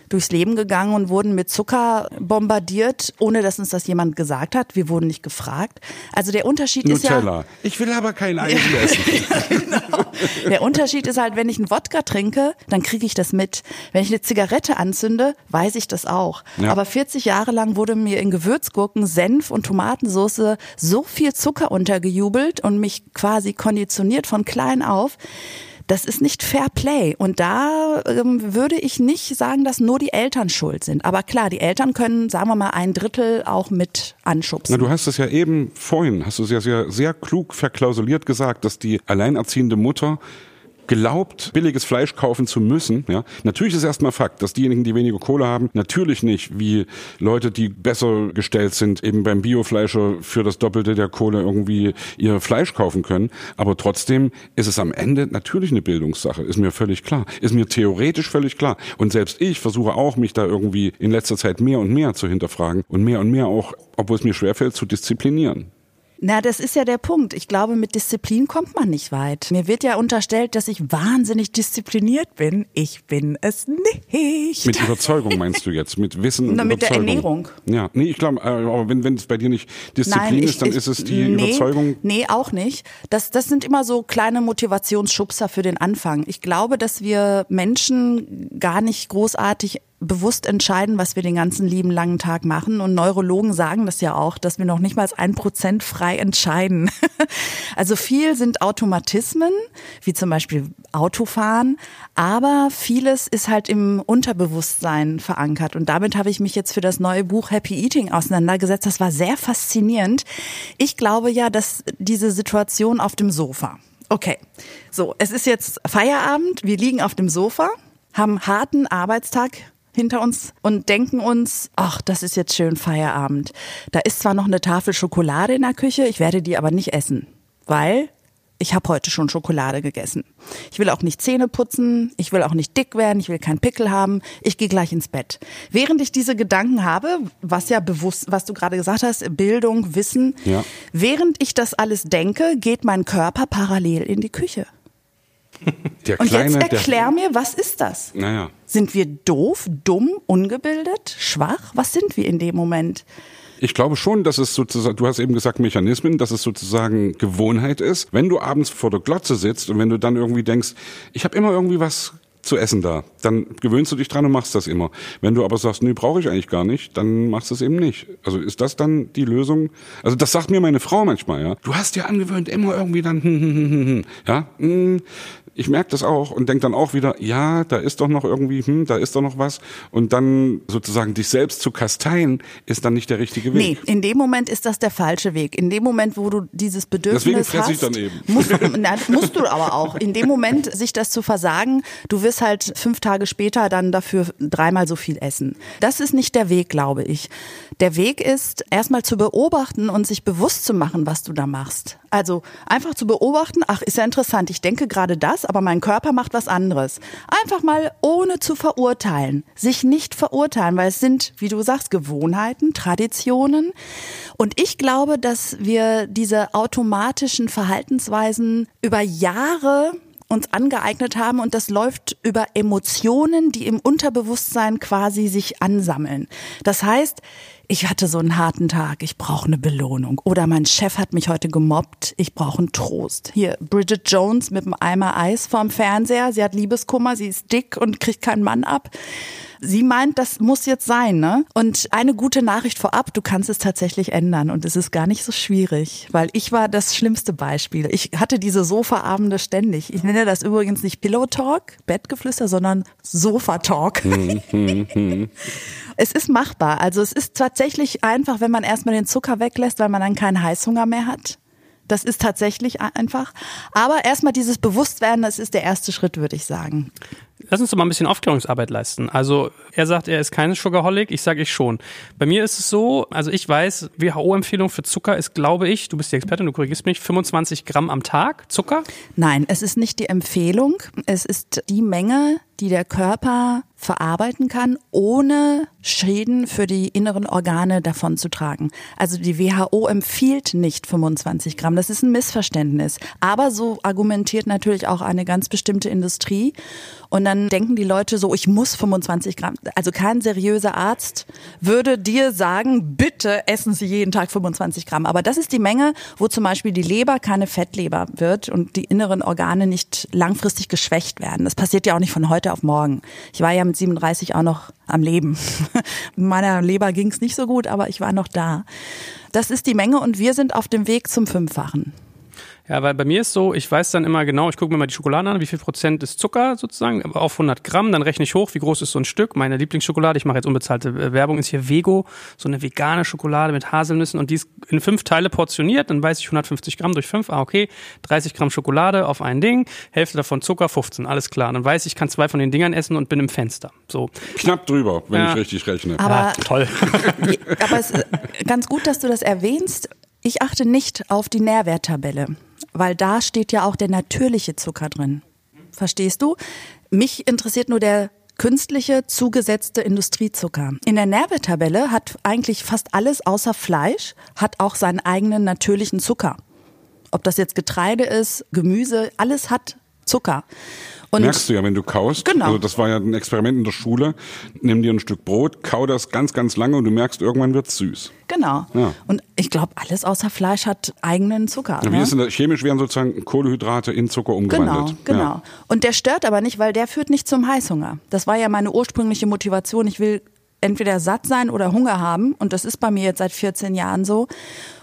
S3: durchs Leben gegangen und wurden mit Zucker bombardiert, ohne dass uns das jemand gesagt hat. Wir wurden nicht gefragt. Also der Unterschied ist ja
S2: Nutella. Ich will aber kein Eis essen.
S3: Der Unterschied ist halt, wenn ich einen Wodka trinke, dann kriege ich das mit. Wenn ich eine Zigarette anzünde, weiß ich das auch.
S2: Ja.
S3: Aber 40 Jahre lang wurde mir in Gewürzgurken, Senf und Tomatensauce so viel Zucker untergejubelt und mich quasi konditioniert von klein auf. Das ist nicht Fair Play. Und da ähm, würde ich nicht sagen, dass nur die Eltern schuld sind. Aber klar, die Eltern können, sagen wir mal, ein Drittel auch mit anschubsen.
S2: Na, du hast es ja eben vorhin, hast du es ja sehr, sehr klug verklausuliert gesagt, dass die alleinerziehende Mutter glaubt, billiges Fleisch kaufen zu müssen. Ja, natürlich ist erstmal Fakt, dass diejenigen, die weniger Kohle haben, natürlich nicht wie Leute, die besser gestellt sind, eben beim Biofleischer für das Doppelte der Kohle irgendwie ihr Fleisch kaufen können. Aber trotzdem ist es am Ende natürlich eine Bildungssache. Ist mir völlig klar. Ist mir theoretisch völlig klar. Und selbst ich versuche auch, mich da irgendwie in letzter Zeit mehr und mehr zu hinterfragen und mehr und mehr auch, obwohl es mir schwerfällt, zu disziplinieren.
S3: Na, das ist ja der Punkt. Ich glaube, mit Disziplin kommt man nicht weit. Mir wird ja unterstellt, dass ich wahnsinnig diszipliniert bin. Ich bin es nicht.
S2: Mit Überzeugung meinst du jetzt, mit Wissen und
S3: Na, mit der
S2: Überzeugung.
S3: Ernährung.
S2: Ja, nee, ich glaube, äh, aber wenn wenn es bei dir nicht Disziplin ist, dann ist es die
S3: nee,
S2: Überzeugung.
S3: Nee, auch nicht. Das, das sind immer so kleine Motivationsschubser für den Anfang. Ich glaube, dass wir Menschen gar nicht großartig bewusst entscheiden, was wir den ganzen lieben langen Tag machen. Und Neurologen sagen das ja auch, dass wir noch nicht mal ein Prozent frei entscheiden. Also viel sind Automatismen, wie zum Beispiel Autofahren, aber vieles ist halt im Unterbewusstsein verankert. Und damit habe ich mich jetzt für das neue Buch Happy Eating auseinandergesetzt. Das war sehr faszinierend. Ich glaube ja, dass diese Situation auf dem Sofa. Okay, so, es ist jetzt Feierabend, wir liegen auf dem Sofa, haben harten Arbeitstag hinter uns und denken uns, ach, das ist jetzt schön Feierabend. Da ist zwar noch eine Tafel Schokolade in der Küche, ich werde die aber nicht essen, weil ich habe heute schon Schokolade gegessen. Ich will auch nicht Zähne putzen, ich will auch nicht dick werden, ich will keinen Pickel haben, ich gehe gleich ins Bett. Während ich diese Gedanken habe, was ja bewusst, was du gerade gesagt hast, Bildung, Wissen, ja. während ich das alles denke, geht mein Körper parallel in die Küche. Der Und kleine, jetzt erklär mir, was ist das?
S2: Naja.
S3: Sind wir doof, dumm, ungebildet, schwach? Was sind wir in dem Moment?
S2: Ich glaube schon, dass es sozusagen, du hast eben gesagt Mechanismen, dass es sozusagen Gewohnheit ist. Wenn du abends vor der Glotze sitzt und wenn du dann irgendwie denkst, ich habe immer irgendwie was zu essen da. Dann gewöhnst du dich dran und machst das immer. Wenn du aber sagst, nee, brauche ich eigentlich gar nicht, dann machst du es eben nicht. Also ist das dann die Lösung? Also das sagt mir meine Frau manchmal, ja. Du hast dir angewöhnt, immer irgendwie dann, hm, hm, hm, hm, hm. ja. Hm, ich merke das auch und denke dann auch wieder, ja, da ist doch noch irgendwie, hm, da ist doch noch was. Und dann sozusagen dich selbst zu kasteien, ist dann nicht der richtige Weg.
S3: Nee, in dem Moment ist das der falsche Weg. In dem Moment, wo du dieses Bedürfnis
S2: Deswegen fresse
S3: hast,
S2: ich dann eben.
S3: Musst, na, musst du aber auch. In dem Moment, sich das zu versagen, du wirst halt fünf Tage später dann dafür dreimal so viel essen. Das ist nicht der Weg, glaube ich. Der Weg ist, erstmal zu beobachten und sich bewusst zu machen, was du da machst. Also einfach zu beobachten, ach, ist ja interessant, ich denke gerade das, aber mein Körper macht was anderes. Einfach mal ohne zu verurteilen, sich nicht verurteilen, weil es sind, wie du sagst, Gewohnheiten, Traditionen. Und ich glaube, dass wir diese automatischen Verhaltensweisen über Jahre uns angeeignet haben und das läuft über Emotionen, die im Unterbewusstsein quasi sich ansammeln. Das heißt, ich hatte so einen harten Tag, ich brauche eine Belohnung. Oder mein Chef hat mich heute gemobbt, ich brauche einen Trost. Hier, Bridget Jones mit einem Eimer Eis vorm Fernseher, sie hat Liebeskummer, sie ist dick und kriegt keinen Mann ab. Sie meint, das muss jetzt sein, ne? Und eine gute Nachricht vorab, du kannst es tatsächlich ändern und es ist gar nicht so schwierig, weil ich war das schlimmste Beispiel. Ich hatte diese Sofaabende ständig. Ich nenne das übrigens nicht Pillow Talk, Bettgeflüster, sondern Sofa Talk. Hm, hm, hm. es ist machbar. Also es ist tatsächlich einfach, wenn man erstmal den Zucker weglässt, weil man dann keinen Heißhunger mehr hat. Das ist tatsächlich einfach. Aber erstmal dieses Bewusstwerden, das ist der erste Schritt, würde ich sagen.
S1: Lass uns doch mal ein bisschen Aufklärungsarbeit leisten. Also er sagt, er ist kein Sugarholic, ich sage ich schon. Bei mir ist es so, also ich weiß, WHO-Empfehlung für Zucker ist, glaube ich, du bist die Expertin, du korrigierst mich, 25 Gramm am Tag Zucker?
S3: Nein, es ist nicht die Empfehlung, es ist die Menge, die der Körper verarbeiten kann, ohne Schäden für die inneren Organe davon zu tragen. Also die WHO empfiehlt nicht 25 Gramm. Das ist ein Missverständnis. Aber so argumentiert natürlich auch eine ganz bestimmte Industrie. Und dann denken die Leute so, ich muss 25 Gramm. Also kein seriöser Arzt würde dir sagen, bitte essen Sie jeden Tag 25 Gramm. Aber das ist die Menge, wo zum Beispiel die Leber keine Fettleber wird und die inneren Organe nicht langfristig geschwächt werden. Das passiert ja auch nicht von heute auf morgen. Ich war ja mit 37 auch noch am Leben. Meiner Leber ging es nicht so gut, aber ich war noch da. Das ist die Menge und wir sind auf dem Weg zum Fünffachen.
S1: Ja, weil bei mir ist so, ich weiß dann immer genau, ich gucke mir mal die Schokolade an, wie viel Prozent ist Zucker sozusagen, auf 100 Gramm, dann rechne ich hoch, wie groß ist so ein Stück. Meine Lieblingsschokolade, ich mache jetzt unbezahlte äh, Werbung, ist hier Vego, so eine vegane Schokolade mit Haselnüssen und die ist in fünf Teile portioniert, dann weiß ich 150 Gramm durch fünf, ah okay, 30 Gramm Schokolade auf ein Ding, Hälfte davon Zucker, 15, alles klar. Dann weiß ich, ich kann zwei von den Dingern essen und bin im Fenster. So.
S2: Knapp drüber, wenn ja. ich richtig rechne.
S3: Aber,
S1: ja, toll.
S3: aber es ist ganz gut, dass du das erwähnst. Ich achte nicht auf die Nährwerttabelle weil da steht ja auch der natürliche Zucker drin. Verstehst du? Mich interessiert nur der künstliche zugesetzte Industriezucker. In der Nährwerttabelle hat eigentlich fast alles außer Fleisch hat auch seinen eigenen natürlichen Zucker. Ob das jetzt Getreide ist, Gemüse, alles hat Zucker.
S2: Und Merkst du ja, wenn du kaust. Genau. Also das war ja ein Experiment in der Schule. Nimm dir ein Stück Brot, kau das ganz, ganz lange und du merkst, irgendwann wird's süß.
S3: Genau. Ja. Und ich glaube, alles außer Fleisch hat eigenen Zucker.
S2: Ja, wie ne? ist denn das? Chemisch werden sozusagen Kohlenhydrate in Zucker umgewandelt.
S3: Genau, genau. Ja. Und der stört aber nicht, weil der führt nicht zum Heißhunger. Das war ja meine ursprüngliche Motivation. Ich will entweder satt sein oder Hunger haben. Und das ist bei mir jetzt seit 14 Jahren so.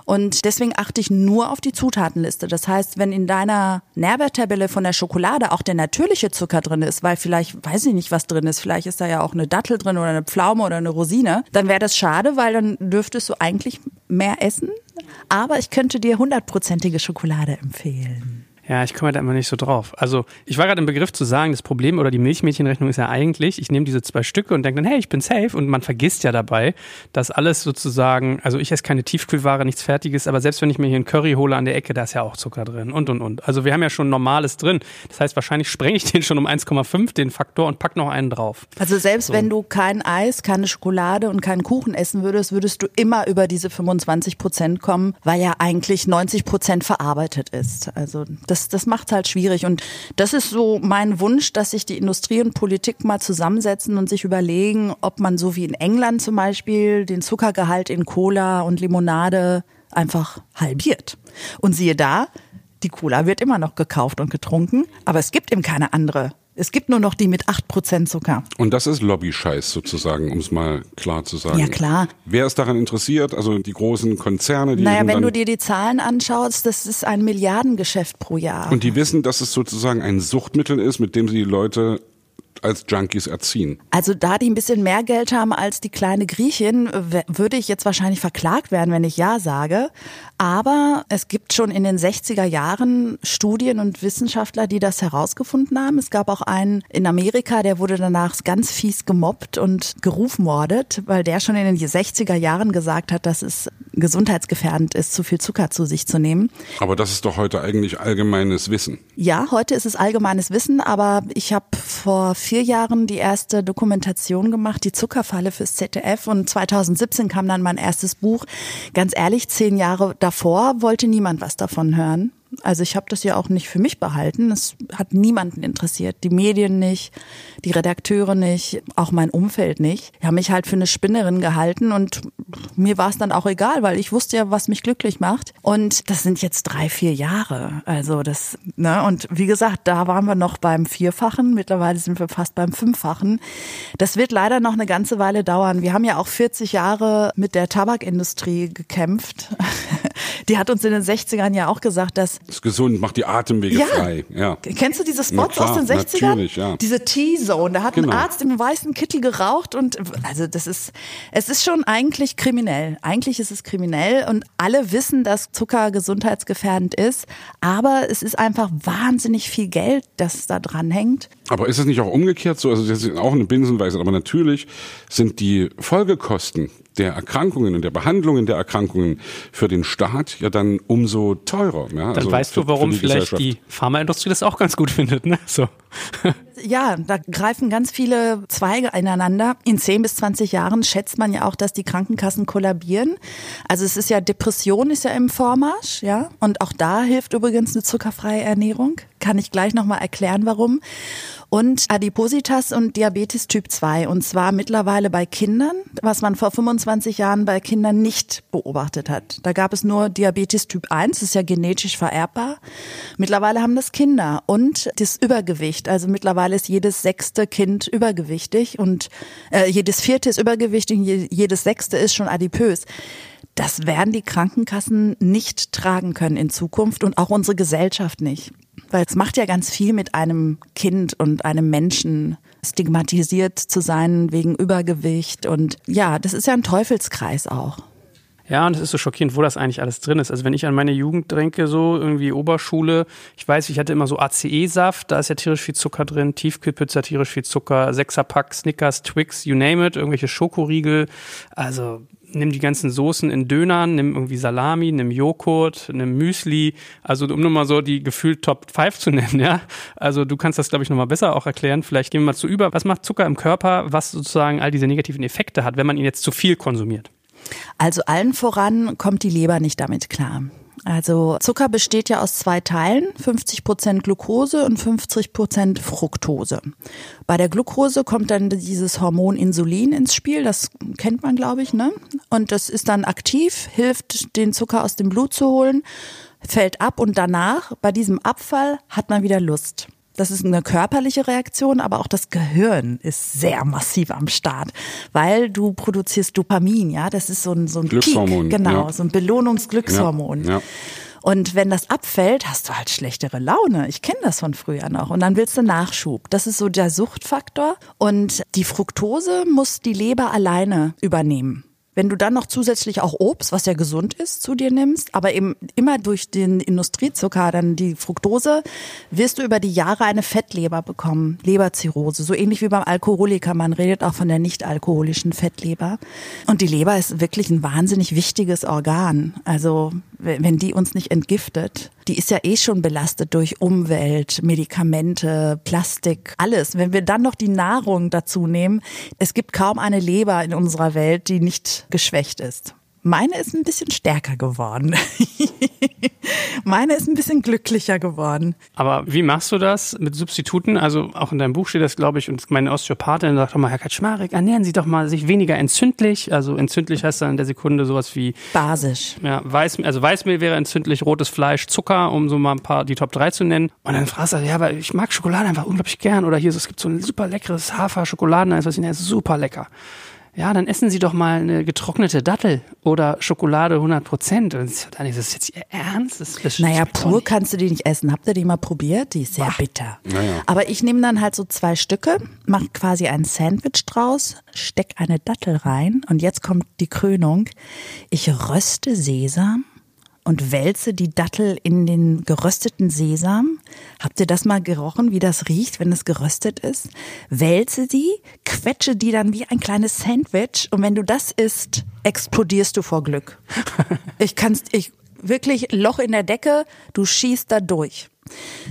S3: Und deswegen achte ich nur auf die Zutatenliste. Das heißt, wenn in deiner Nährwerttabelle von der Schokolade auch der natürliche Zucker drin ist, weil vielleicht, weiß ich nicht, was drin ist, vielleicht ist da ja auch eine Dattel drin oder eine Pflaume oder eine Rosine, dann wäre das schade, weil dann dürftest du eigentlich mehr essen. Aber ich könnte dir hundertprozentige Schokolade empfehlen.
S1: Ja, ich komme da immer nicht so drauf. Also ich war gerade im Begriff zu sagen, das Problem oder die Milchmädchenrechnung ist ja eigentlich, ich nehme diese zwei Stücke und denke dann, hey, ich bin safe und man vergisst ja dabei, dass alles sozusagen, also ich esse keine Tiefkühlware, nichts Fertiges, aber selbst wenn ich mir hier einen Curry hole an der Ecke, da ist ja auch Zucker drin und und und. Also wir haben ja schon Normales drin. Das heißt, wahrscheinlich sprenge ich den schon um 1,5, den Faktor und pack noch einen drauf.
S3: Also selbst so. wenn du kein Eis, keine Schokolade und keinen Kuchen essen würdest, würdest du immer über diese 25 Prozent kommen, weil ja eigentlich 90 Prozent verarbeitet ist. Also das, das macht es halt schwierig. Und das ist so mein Wunsch, dass sich die Industrie und Politik mal zusammensetzen und sich überlegen, ob man so wie in England zum Beispiel den Zuckergehalt in Cola und Limonade einfach halbiert. Und siehe da, die Cola wird immer noch gekauft und getrunken, aber es gibt eben keine andere es gibt nur noch die mit 8% Zucker.
S2: Und das ist Lobby-Scheiß sozusagen, um es mal klar zu sagen.
S3: Ja, klar.
S2: Wer ist daran interessiert? Also die großen Konzerne, die.
S3: Naja, wenn du dir die Zahlen anschaust, das ist ein Milliardengeschäft pro Jahr.
S2: Und die wissen, dass es sozusagen ein Suchtmittel ist, mit dem sie die Leute als Junkies erziehen.
S3: Also da die ein bisschen mehr Geld haben als die kleine Griechin, würde ich jetzt wahrscheinlich verklagt werden, wenn ich ja sage. Aber es gibt schon in den 60er Jahren Studien und Wissenschaftler, die das herausgefunden haben. Es gab auch einen in Amerika, der wurde danach ganz fies gemobbt und gerufmordet, weil der schon in den 60er Jahren gesagt hat, dass es gesundheitsgefährdend ist, zu viel Zucker zu sich zu nehmen.
S2: Aber das ist doch heute eigentlich allgemeines Wissen.
S3: Ja, heute ist es allgemeines Wissen, aber ich habe vor vier Jahren die erste Dokumentation gemacht, die Zuckerfalle fürs ZDF und 2017 kam dann mein erstes Buch. Ganz ehrlich, zehn Jahre davor wollte niemand was davon hören. Also ich habe das ja auch nicht für mich behalten. Es hat niemanden interessiert. Die Medien nicht, die Redakteure nicht, auch mein Umfeld nicht. Die haben mich halt für eine Spinnerin gehalten und mir war es dann auch egal, weil ich wusste ja, was mich glücklich macht. Und das sind jetzt drei, vier Jahre. Also das, ne, und wie gesagt, da waren wir noch beim Vierfachen. Mittlerweile sind wir fast beim Fünffachen. Das wird leider noch eine ganze Weile dauern. Wir haben ja auch 40 Jahre mit der Tabakindustrie gekämpft. Die hat uns in den 60ern ja auch gesagt, dass
S2: das ist gesund, macht die Atemwege ja. frei. Ja.
S3: Kennst du diese Spots klar, aus den 60ern? Natürlich, ja. Diese T-Zone, da hat genau. ein Arzt im weißen Kittel geraucht und also das ist, es ist schon eigentlich kriminell. Eigentlich ist es kriminell und alle wissen, dass Zucker gesundheitsgefährdend ist, aber es ist einfach wahnsinnig viel Geld, das da dran hängt.
S2: Aber ist es nicht auch umgekehrt so? Also das ist auch eine Binsenweise, aber natürlich sind die Folgekosten der Erkrankungen und der Behandlungen der Erkrankungen für den Staat ja dann umso teurer. Ja?
S1: Dann also weißt für, du, warum vielleicht die Pharmaindustrie das auch ganz gut findet. Ne? So.
S3: Ja, da greifen ganz viele Zweige ineinander. In 10 bis 20 Jahren schätzt man ja auch, dass die Krankenkassen kollabieren. Also es ist ja Depression ist ja im Vormarsch, ja. Und auch da hilft übrigens eine zuckerfreie Ernährung. Kann ich gleich nochmal erklären, warum und Adipositas und Diabetes Typ 2 und zwar mittlerweile bei Kindern, was man vor 25 Jahren bei Kindern nicht beobachtet hat. Da gab es nur Diabetes Typ 1, das ist ja genetisch vererbbar. Mittlerweile haben das Kinder und das Übergewicht, also mittlerweile ist jedes sechste Kind übergewichtig und äh, jedes vierte ist übergewichtig und jedes sechste ist schon adipös. Das werden die Krankenkassen nicht tragen können in Zukunft und auch unsere Gesellschaft nicht. Weil es macht ja ganz viel mit einem Kind und einem Menschen, stigmatisiert zu sein wegen Übergewicht. Und ja, das ist ja ein Teufelskreis auch.
S1: Ja, und es ist so schockierend, wo das eigentlich alles drin ist. Also wenn ich an meine Jugend denke, so irgendwie Oberschule, ich weiß, ich hatte immer so ACE-Saft, da ist ja tierisch viel Zucker drin, Tiefkühlpizza, tierisch viel Zucker, Sechserpack, Snickers, Twix, you name it, irgendwelche Schokoriegel. Also nimm die ganzen Soßen in Dönern, nimm irgendwie Salami, nimm Joghurt, nimm Müsli, also um nur mal so die gefühlt Top 5 zu nennen, ja. Also du kannst das, glaube ich, nochmal besser auch erklären. Vielleicht gehen wir mal zu über, was macht Zucker im Körper, was sozusagen all diese negativen Effekte hat, wenn man ihn jetzt zu viel konsumiert?
S3: Also allen voran kommt die Leber nicht damit klar. Also Zucker besteht ja aus zwei Teilen, 50 Prozent Glucose und 50 Prozent Fructose. Bei der Glucose kommt dann dieses Hormon Insulin ins Spiel, das kennt man, glaube ich, ne? Und das ist dann aktiv, hilft, den Zucker aus dem Blut zu holen, fällt ab und danach, bei diesem Abfall, hat man wieder Lust. Das ist eine körperliche Reaktion, aber auch das Gehirn ist sehr massiv am Start, weil du produzierst Dopamin, ja, das ist so ein, so ein
S2: Glückshormon,
S3: Peak, genau,
S2: ja.
S3: so ein Belohnungsglückshormon.
S2: Ja, ja.
S3: Und wenn das abfällt, hast du halt schlechtere Laune. Ich kenne das von früher noch. Und dann willst du Nachschub. Das ist so der Suchtfaktor. Und die Fructose muss die Leber alleine übernehmen. Wenn du dann noch zusätzlich auch Obst, was ja gesund ist, zu dir nimmst, aber eben immer durch den Industriezucker, dann die Fructose, wirst du über die Jahre eine Fettleber bekommen, Leberzirrhose, so ähnlich wie beim Alkoholiker. Man redet auch von der nicht alkoholischen Fettleber. Und die Leber ist wirklich ein wahnsinnig wichtiges Organ. Also wenn die uns nicht entgiftet, die ist ja eh schon belastet durch Umwelt, Medikamente, Plastik, alles. Wenn wir dann noch die Nahrung dazu nehmen, es gibt kaum eine Leber in unserer Welt, die nicht geschwächt ist. Meine ist ein bisschen stärker geworden. Meine ist ein bisschen glücklicher geworden.
S1: Aber wie machst du das mit Substituten? Also auch in deinem Buch steht das, glaube ich, und meine Osteopathin sagt doch mal, Herr Kaczmarek, ernähren Sie doch mal sich weniger entzündlich. Also entzündlich heißt dann in der Sekunde sowas wie
S3: Basisch.
S1: ja, Weiß, also Weißmehl wäre entzündlich, rotes Fleisch, Zucker, um so mal ein paar die Top 3 zu nennen. Und dann fragst du, ja, weil ich mag Schokolade einfach unglaublich gern. Oder hier, so, es gibt so ein super leckeres Hafer-Schokoladeneis, was ich nenne, ist super lecker. Ja, dann essen Sie doch mal eine getrocknete Dattel oder Schokolade 100 Prozent. Und ich so, Dani, das ist jetzt Ihr Ernst? Das, das
S3: Naja, pur kannst du die nicht essen. Habt ihr die mal probiert? Die ist sehr bitter.
S2: Naja.
S3: Aber ich nehme dann halt so zwei Stücke, mache quasi ein Sandwich draus, steck eine Dattel rein und jetzt kommt die Krönung. Ich röste Sesam und wälze die Dattel in den gerösteten Sesam. Habt ihr das mal gerochen, wie das riecht, wenn es geröstet ist? Wälze die, quetsche die dann wie ein kleines Sandwich und wenn du das isst, explodierst du vor Glück. Ich kann's, ich, wirklich Loch in der Decke, du schießt da durch.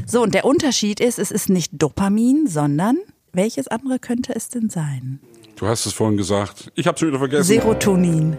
S3: So, und der Unterschied ist, es ist nicht Dopamin, sondern welches andere könnte es denn sein?
S2: Du hast es vorhin gesagt. Ich habe schon wieder vergessen.
S3: Serotonin.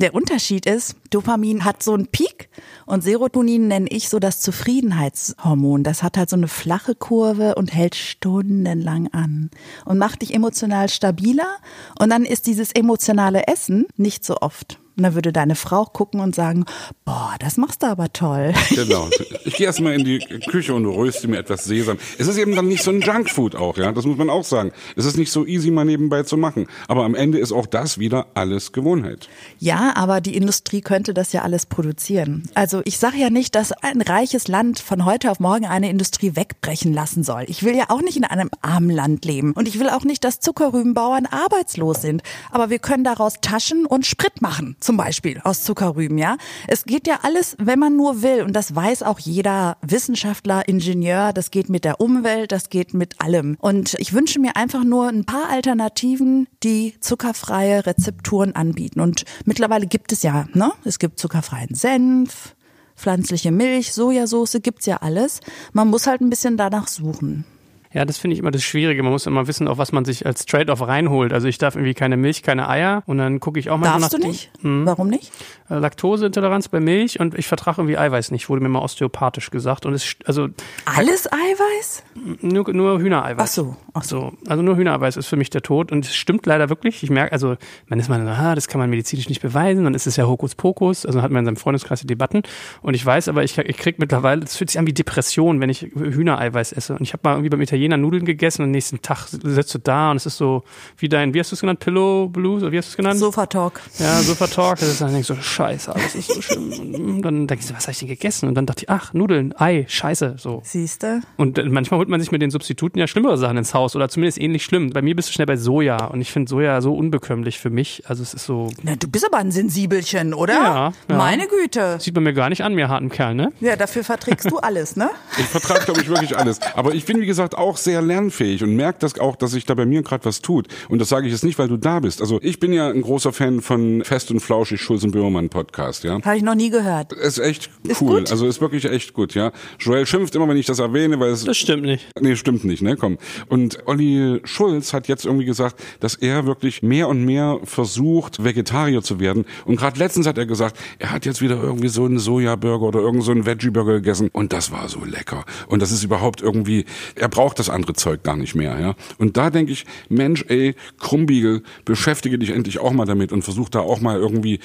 S3: Der Unterschied ist, Dopamin hat so einen Peak und Serotonin nenne ich so das Zufriedenheitshormon. Das hat halt so eine flache Kurve und hält stundenlang an und macht dich emotional stabiler. Und dann ist dieses emotionale Essen nicht so oft. Und dann würde deine Frau gucken und sagen, boah, das machst du aber toll.
S2: Genau. Ich gehe erstmal in die Küche und röste mir etwas Sesam. Es ist eben dann nicht so ein Junkfood auch, ja. Das muss man auch sagen. Es ist nicht so easy mal nebenbei zu machen. Aber am Ende ist auch das wieder alles Gewohnheit.
S3: Ja, aber die Industrie könnte das ja alles produzieren. Also ich sage ja nicht, dass ein reiches Land von heute auf morgen eine Industrie wegbrechen lassen soll. Ich will ja auch nicht in einem armen Land leben. Und ich will auch nicht, dass Zuckerrübenbauern arbeitslos sind. Aber wir können daraus Taschen und Sprit machen, zum Beispiel aus Zuckerrüben, ja. Es geht ja alles, wenn man nur will. Und das weiß auch jeder Wissenschaftler, Ingenieur. Das geht mit der Umwelt, das geht mit allem. Und ich wünsche mir einfach nur ein paar Alternativen, die zuckerfreie Rezepturen anbieten. Und mittlerweile gibt es ja, ne? Es gibt zuckerfreien Senf, pflanzliche Milch, Sojasauce, gibt's ja alles. Man muss halt ein bisschen danach suchen.
S1: Ja, das finde ich immer das Schwierige. Man muss immer wissen, auf was man sich als Trade-off reinholt. Also ich darf irgendwie keine Milch, keine Eier und dann gucke ich auch mal
S3: Darfst
S1: nach
S3: du nicht? Warum nicht?
S1: äh, Laktoseintoleranz bei Milch und ich vertrage irgendwie Eiweiß nicht, wurde mir mal osteopathisch gesagt. Und es, also
S3: Alles Eiweiß?
S1: nur, nur Hühnereiweiß.
S3: Ach so, ach so.
S1: So, also nur Hühnereiweiß ist für mich der Tod und es stimmt leider wirklich. Ich merke, also man ist mal so, ah, das kann man medizinisch nicht beweisen, dann ist es ja Hokuspokus, also hat man in seinem Freundeskreis die Debatten und ich weiß aber, ich, ich krieg mittlerweile, es fühlt sich an wie Depression, wenn ich Hühnereiweiß esse und ich habe mal irgendwie beim Italiener Nudeln gegessen und am nächsten Tag sitzt du da und es ist so wie dein, wie hast du es genannt, Pillow Blues oder wie hast du es genannt?
S3: Sofa Talk.
S1: Ja, Sofa Talk. Das ist dann denkst du, scheiße, alles ist so schlimm. Und dann denkst du, was habe ich denn gegessen? Und dann dachte ich, ach, Nudeln, Ei, scheiße, so.
S3: Siehste?
S1: Und äh, manchmal holt man sich mit den Substituten ja schlimmere Sachen ins Haus oder zumindest ähnlich schlimm. Bei mir bist du schnell bei Soja und ich finde Soja so unbekömmlich für mich. Also es ist so,
S3: Na, du bist aber ein Sensibelchen, oder?
S1: Ja, ja.
S3: Meine Güte.
S1: sieht man mir gar nicht an, mir harten Kerl, ne?
S3: Ja, dafür verträgst du alles, ne?
S2: Ich vertrage, glaube ich, wirklich alles. Aber ich bin, wie gesagt, auch auch sehr lernfähig und merke das auch, dass sich da bei mir gerade was tut. Und das sage ich jetzt nicht, weil du da bist. Also ich bin ja ein großer Fan von Fest und Flauschig Schulz und Böhmermann Podcast, ja.
S3: Habe ich noch nie gehört.
S2: Ist echt
S3: Ist
S2: cool.
S3: gut?
S2: Also ist wirklich echt gut, ja. Joel schimpft immer, wenn ich das erwähne, weil es
S1: Das stimmt nicht.
S2: Nee, stimmt nicht, ne? Komm. Und Olli Schulz hat jetzt irgendwie gesagt, dass er wirklich mehr und mehr versucht, Vegetarier zu werden. Und gerade letztens hat er gesagt, er hat jetzt wieder irgendwie so einen Sojaburger oder irgend so einen Veggie-Burger gegessen und das war so lecker. Und das ist überhaupt irgendwie, er braucht das andere Zeug gar nicht mehr, ja. Und da denke ich, Mensch, ey, Krumbiegel, beschäftige dich endlich auch mal damit und versuch da auch mal irgendwie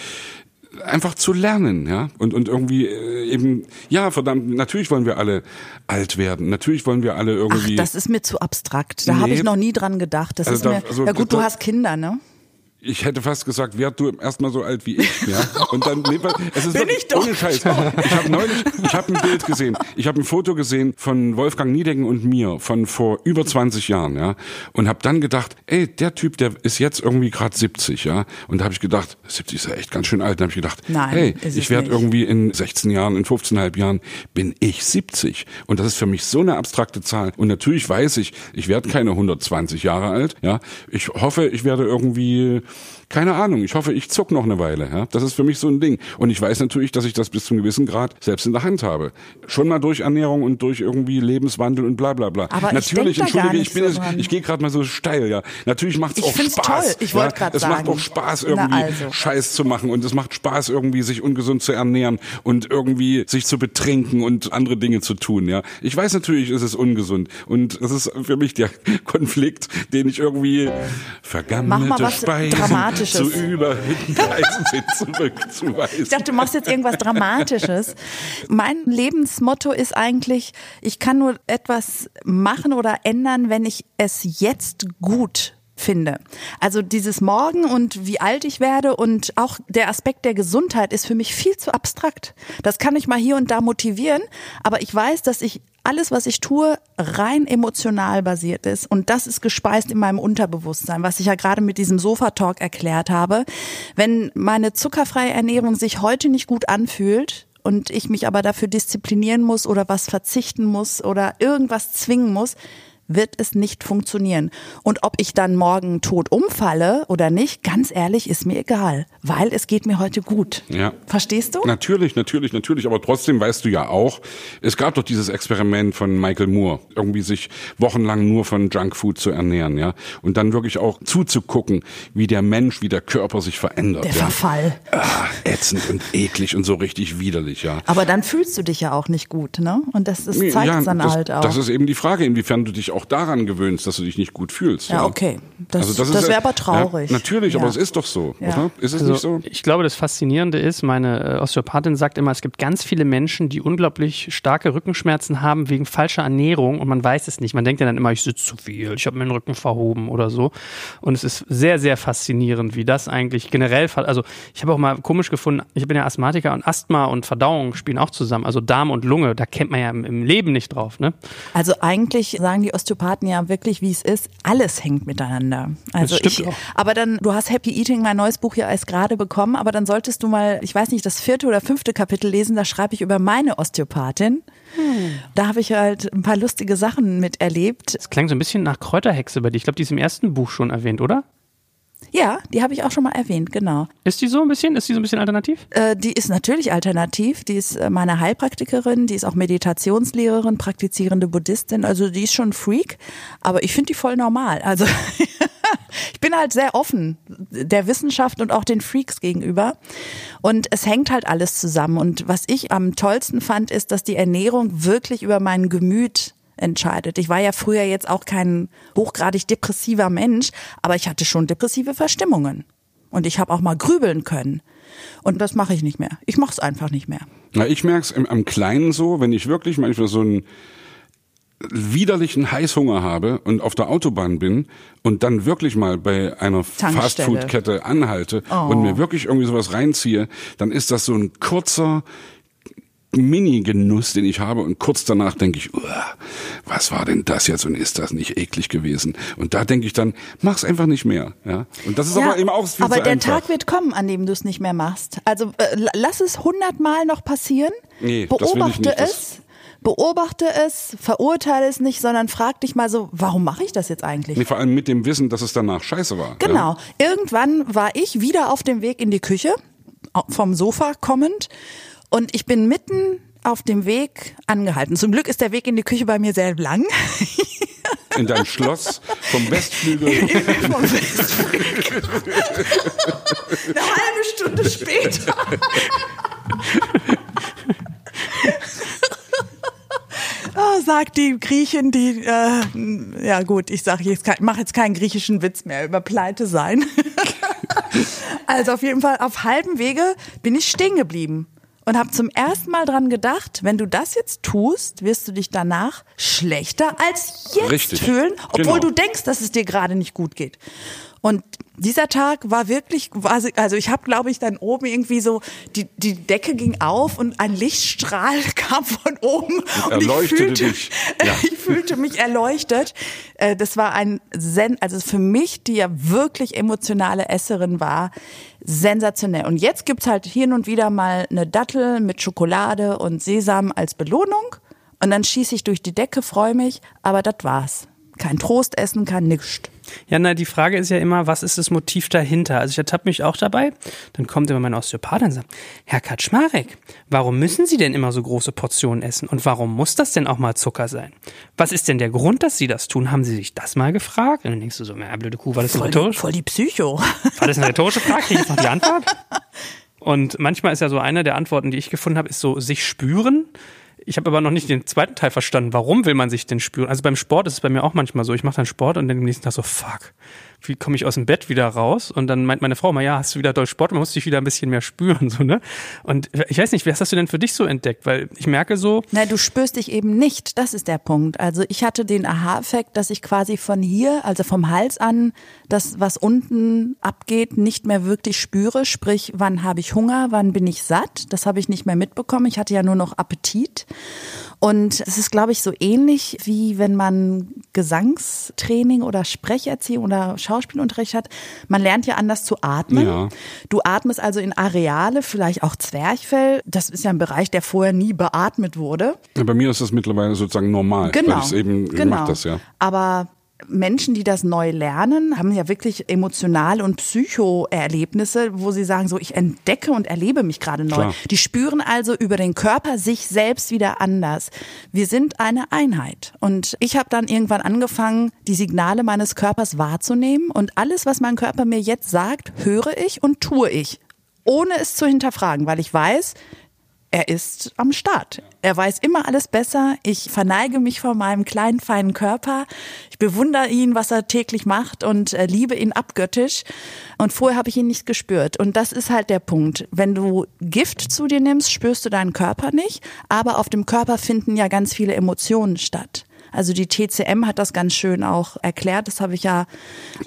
S2: einfach zu lernen, ja, und und irgendwie äh, eben, ja, verdammt, natürlich wollen wir alle alt werden, natürlich wollen wir alle
S3: Ach,
S2: irgendwie.
S3: das ist mir zu abstrakt. Da habe
S2: Nee.
S3: ich noch nie dran gedacht. Das
S2: Also
S3: ist
S2: da-
S3: mir,
S2: also
S3: ja gut, du
S2: da-
S3: hast Kinder, ne?
S2: Ich hätte fast gesagt, werd du erstmal so alt wie ich, ja. Und dann, nee, es ist
S3: Bin
S2: wirklich,
S3: ich doch
S2: ohne Scheiß. Ich habe neulich, ich habe ein Bild gesehen, ich habe ein Foto gesehen von Wolfgang Niedecken und mir von vor über 20 Jahren, ja. Und habe dann gedacht, ey, der Typ, der ist jetzt irgendwie gerade 70, ja. Und da habe ich gedacht, 70 ist ja echt ganz schön alt. Dann habe ich gedacht,
S3: Nein,
S2: hey, ich werde irgendwie in 16 Jahren, in 15,5 Jahren bin ich 70. Und das ist für mich so eine abstrakte Zahl. Und natürlich weiß ich, ich werde keine 120 Jahre alt, ja. Ich hoffe, ich werde irgendwie keine Ahnung, ich hoffe, ich zuck noch eine Weile. Ja? Das ist für mich so ein Ding. Und ich weiß natürlich, dass ich das bis zu einem gewissen Grad selbst in der Hand habe. Schon mal durch Ernährung und durch irgendwie Lebenswandel und bla bla bla.
S3: Aber ich
S2: natürlich,
S3: gar
S2: entschuldige, ich bin
S3: so
S2: jetzt, ich gehe gerade mal so steil, ja. Natürlich macht's
S3: Ich
S2: auch
S3: find's
S2: Spaß.
S3: toll. Ich
S2: ja?
S3: grad
S2: Es macht
S3: sagen.
S2: auch Spaß, irgendwie
S3: also.
S2: Scheiß zu machen. Und es macht Spaß, irgendwie sich ungesund zu ernähren und irgendwie sich zu betrinken und andere Dinge zu tun, ja. Ich weiß natürlich, es ist ungesund. Und das ist für mich der Konflikt, den ich irgendwie vergammelte Speisen
S3: Dramatisches.
S2: zu sind zurückzuweisen.
S3: Ich dachte, du machst jetzt irgendwas Dramatisches. Mein Lebensmotto ist eigentlich, ich kann nur etwas machen oder ändern, wenn ich es jetzt gut finde. Also dieses Morgen und wie alt ich werde und auch der Aspekt der Gesundheit ist für mich viel zu abstrakt. Das kann mich mal hier und da motivieren, aber ich weiß, dass ich alles, was ich tue, rein emotional basiert ist. Und das ist gespeist in meinem Unterbewusstsein, was ich ja gerade mit diesem Sofa-Talk erklärt habe. Wenn meine zuckerfreie Ernährung sich heute nicht gut anfühlt, und ich mich aber dafür disziplinieren muss oder was verzichten muss oder irgendwas zwingen muss, wird es nicht funktionieren. Und ob ich dann morgen tot umfalle oder nicht, ganz ehrlich, ist mir egal, weil es geht mir heute gut.
S2: Ja.
S3: Verstehst du?
S2: Natürlich, natürlich, natürlich. Aber trotzdem weißt du ja auch, es gab doch dieses Experiment von Michael Moore, irgendwie sich wochenlang nur von Junkfood zu ernähren, ja. Und dann wirklich auch zuzugucken, wie der Mensch, wie der Körper sich verändert.
S3: Der
S2: ja.
S3: Verfall.
S2: Ah, ätzend und eklig und so richtig widerlich, ja.
S3: Aber dann fühlst du dich ja auch nicht gut, ne? Und das, das zeigt
S2: ja,
S3: dann
S2: das,
S3: halt auch.
S2: das ist eben die Frage, inwiefern du dich auch daran gewöhnst, dass du dich nicht gut fühlst.
S3: Ja, okay. Das- das
S2: ist-
S3: wäre aber traurig.
S2: Ja, natürlich, aber
S3: Ja.
S2: es ist doch so,
S3: Ja.
S2: oder? Ist es
S1: Also,
S2: nicht so?
S1: Ich glaube, das Faszinierende ist, meine äh, Osteopathin sagt immer, es gibt ganz viele Menschen, die unglaublich starke Rückenschmerzen haben wegen falscher Ernährung und man weiß es nicht. Man denkt ja dann immer, ich sitze zu viel, ich habe meinen Rücken verhoben oder so. Und es ist sehr, sehr faszinierend, wie das eigentlich generell, also ich habe auch mal komisch gefunden, ich bin ja Asthmatiker und Asthma und Verdauung spielen auch zusammen. Also Darm und Lunge, da kennt man ja im, im Leben nicht drauf, ne?
S3: Also eigentlich sagen die Osteopathen ja wirklich, wie es ist, alles hängt miteinander. Also ich,
S1: auch.
S3: aber dann, du hast Happy Eating, mein neues Buch ja erst gerade bekommen, aber dann solltest du mal, ich weiß nicht, das vierte oder fünfte Kapitel lesen, da schreibe ich über meine Osteopathin. Da habe ich halt ein paar lustige Sachen miterlebt.
S1: Das klang so ein bisschen nach Kräuterhexe bei dir. Ich glaube, die ist im ersten Buch schon erwähnt, oder?
S3: Ja, die habe ich auch schon mal erwähnt, genau.
S1: Ist die so ein bisschen? Ist die so ein bisschen alternativ?
S3: Äh, die ist natürlich alternativ. Die ist äh, meine Heilpraktikerin, die ist auch Meditationslehrerin, praktizierende Buddhistin. Also die ist schon ein Freak, aber ich finde die voll normal. Also ich bin halt sehr offen der Wissenschaft und auch den Freaks gegenüber. Und es hängt halt alles zusammen. Und was ich am tollsten fand, ist, dass die Ernährung wirklich über mein Gemüt entscheidet. Ich war ja früher jetzt auch kein hochgradig depressiver Mensch, aber ich hatte schon depressive Verstimmungen. Und ich habe auch mal grübeln können. Und das mache ich nicht mehr. Ich mache es einfach nicht mehr.
S2: Na, ich merk's im, am Kleinen so, wenn ich wirklich manchmal so einen widerlichen Heißhunger habe und auf der Autobahn bin und dann wirklich mal bei einer. Fastfood-Kette anhalte
S3: Oh.
S2: und mir wirklich irgendwie sowas reinziehe, dann ist das so ein kurzer Mini-Genuss, den ich habe und kurz danach denke ich, was war denn das jetzt und ist das nicht eklig gewesen? Und da denke ich dann, mach's einfach nicht mehr. Ja? Und das ist aber eben auch viel
S3: aber der
S2: einfach.
S3: Tag wird kommen, an dem du es nicht mehr machst. Also äh, la- lass es hundertmal noch passieren.
S2: Nee,
S3: Beobachte
S2: nicht.
S3: Es. beobachte es, verurteile es nicht, sondern frag dich mal so, warum mache ich das jetzt eigentlich?
S2: Nee, vor allem mit dem Wissen, dass es danach scheiße war.
S3: Genau. Irgendwann war ich wieder auf dem Weg in die Küche, vom Sofa kommend, und ich bin mitten auf dem Weg angehalten. Zum Glück ist der Weg in die Küche bei mir sehr lang.
S2: In deinem Schloss vom Westflügel.
S3: vom Westflügel. Eine halbe Stunde später. Oh, sagt die Griechin, die, äh, ja gut, ich sage jetzt, mache jetzt keinen griechischen Witz mehr über Pleite sein. also auf jeden Fall auf halbem Wege bin ich stehen geblieben und habe zum ersten Mal dran gedacht, wenn du das jetzt tust, wirst du dich danach schlechter als jetzt
S2: Richtig.
S3: fühlen, obwohl
S2: Genau.
S3: du denkst, dass es dir gerade nicht gut geht. Und dieser Tag war wirklich, war- also ich habe, glaube ich, dann oben irgendwie so, die, die Decke ging auf und ein Lichtstrahl kam von oben. Und, ich fühlte.
S2: Ja.
S3: ich fühlte mich erleuchtet. Äh, Das war ein Zen, also für mich, die ja wirklich emotionale Esserin war, sensationell. Und jetzt gibt's halt hin und wieder mal eine Dattel mit Schokolade und Sesam als Belohnung. Und dann schieße ich durch die Decke, freue mich, aber das war's. Kein Trostessen, kein Nischt.
S1: Ja, na, die Frage ist ja immer, was ist das Motiv dahinter? Also ich ertappe mich auch dabei. Dann kommt immer mein Osteopath und sagt, Herr Kaczmarek, warum müssen Sie denn immer so große Portionen essen? Und warum muss das denn auch mal Zucker sein? Was ist denn der Grund, dass Sie das tun? Haben Sie sich das mal gefragt? Und dann denkst du so, na, blöde Kuh, war das
S3: Voll
S1: rhetorisch?
S3: voll die Psycho.
S1: War das eine rhetorische Frage? Krieg ich jetzt noch die Antwort? Und manchmal ist ja so eine der Antworten, die ich gefunden habe, ist so sich spüren. Ich habe aber noch nicht den zweiten Teil verstanden. Warum will man sich denn spüren? Also beim Sport ist es bei mir auch manchmal so. Ich mache dann Sport und dann am nächsten Tag so, fuck, wie komme ich aus dem Bett wieder raus? Und dann meint meine Frau mal, ja, hast du wieder doll Sport, man muss dich wieder ein bisschen mehr spüren. So, ne? Und ich weiß nicht, was hast du denn für dich so entdeckt? Weil ich merke so,
S3: Na, du spürst dich eben nicht. Das ist der Punkt. Also ich hatte den Aha-Effekt, dass ich quasi von hier, also vom Hals an, das, was unten abgeht, nicht mehr wirklich spüre. Sprich, wann habe ich Hunger, wann bin ich satt? Das habe ich nicht mehr mitbekommen. Ich hatte ja nur noch Appetit. Und es ist, glaube ich, so ähnlich wie wenn man Gesangstraining oder Sprecherziehung oder Schauspielunterricht hat. Man lernt ja anders zu atmen.
S2: Ja.
S3: Du atmest also in Areale, vielleicht auch Zwerchfell. Das ist ja ein Bereich, der vorher nie beatmet wurde.
S2: Ja, bei mir ist das mittlerweile sozusagen normal.
S3: Genau.
S2: Weil eben,
S3: genau.
S2: das ja.
S3: Aber Menschen, die das neu lernen, haben ja wirklich emotionale und Psychoerlebnisse, wo sie sagen, so ich entdecke und erlebe mich gerade neu.
S2: Klar.
S3: Die spüren also über den Körper sich selbst wieder anders. Wir sind eine Einheit. Und ich habe dann irgendwann angefangen, die Signale meines Körpers wahrzunehmen und alles, was mein Körper mir jetzt sagt, höre ich und tue ich, ohne es zu hinterfragen, weil ich weiß, er ist am Start. Er weiß immer alles besser. Ich verneige mich vor meinem kleinen, feinen Körper. Ich bewundere ihn, was er täglich macht und äh, liebe ihn abgöttisch. Und vorher habe ich ihn nicht gespürt. Und das ist halt der Punkt. Wenn du Gift zu dir nimmst, spürst du deinen Körper nicht. Aber auf dem Körper finden ja ganz viele Emotionen statt. Also die TCM hat das ganz schön auch erklärt. Das habe ich ja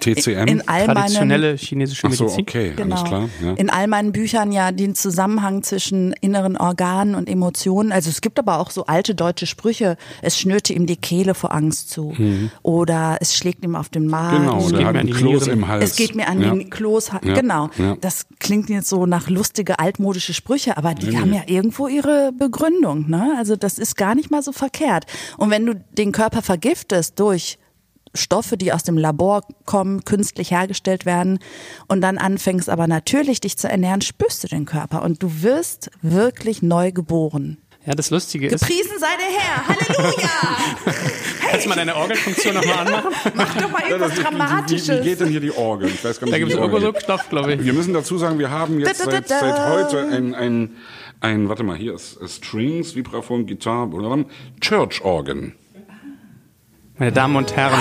S2: TCM?
S3: in all meinen
S1: traditionelle chinesische
S2: Ach so,
S1: Medizin.
S2: okay,
S3: Genau.
S2: alles klar. Ja.
S3: In all meinen Büchern ja den Zusammenhang zwischen inneren Organen und Emotionen. Also es gibt aber auch so alte deutsche Sprüche. Es schnürte ihm die Kehle vor Angst zu. Oder es schlägt ihm auf den Magen.
S2: Mhm. Genau,
S1: geht
S2: der
S1: mir
S2: hat
S1: an
S2: einen
S1: die
S2: Kloß
S1: Nieren.
S2: im Hals.
S3: Es geht mir an
S2: ja.
S3: den Kloß.
S2: Ja,
S3: Genau.
S2: ja.
S3: Das klingt jetzt so nach lustige altmodische Sprüche, aber die haben ja irgendwo ihre Begründung. Ne? Also das ist gar nicht mal so verkehrt. Und wenn du den Körper vergiftest durch Stoffe, die aus dem Labor kommen, künstlich hergestellt werden und dann anfängst aber natürlich dich zu ernähren, spürst du den Körper und du wirst wirklich neu geboren.
S1: Ja, das Lustige ist,
S3: Gepriesen sei der Herr, Halleluja!
S1: kannst du mal deine Orgelfunktion nochmal anmachen?
S3: Mach doch mal
S2: Ja,
S3: irgendwas
S2: das, wie, wie,
S3: Dramatisches.
S2: wie geht denn hier die Orgel? Ich weiß gar nicht,
S1: Da gibt es irgendwo so. Knopf, glaube ich.
S2: Wir müssen dazu sagen, wir haben jetzt
S3: Da, da,
S2: seit,
S3: da, da.
S2: seit heute ein, ein, ein, warte mal, hier ist, ist Strings, Vibraphon, Gitarre, blablabla, Church Organ.
S1: Meine Damen und Herren,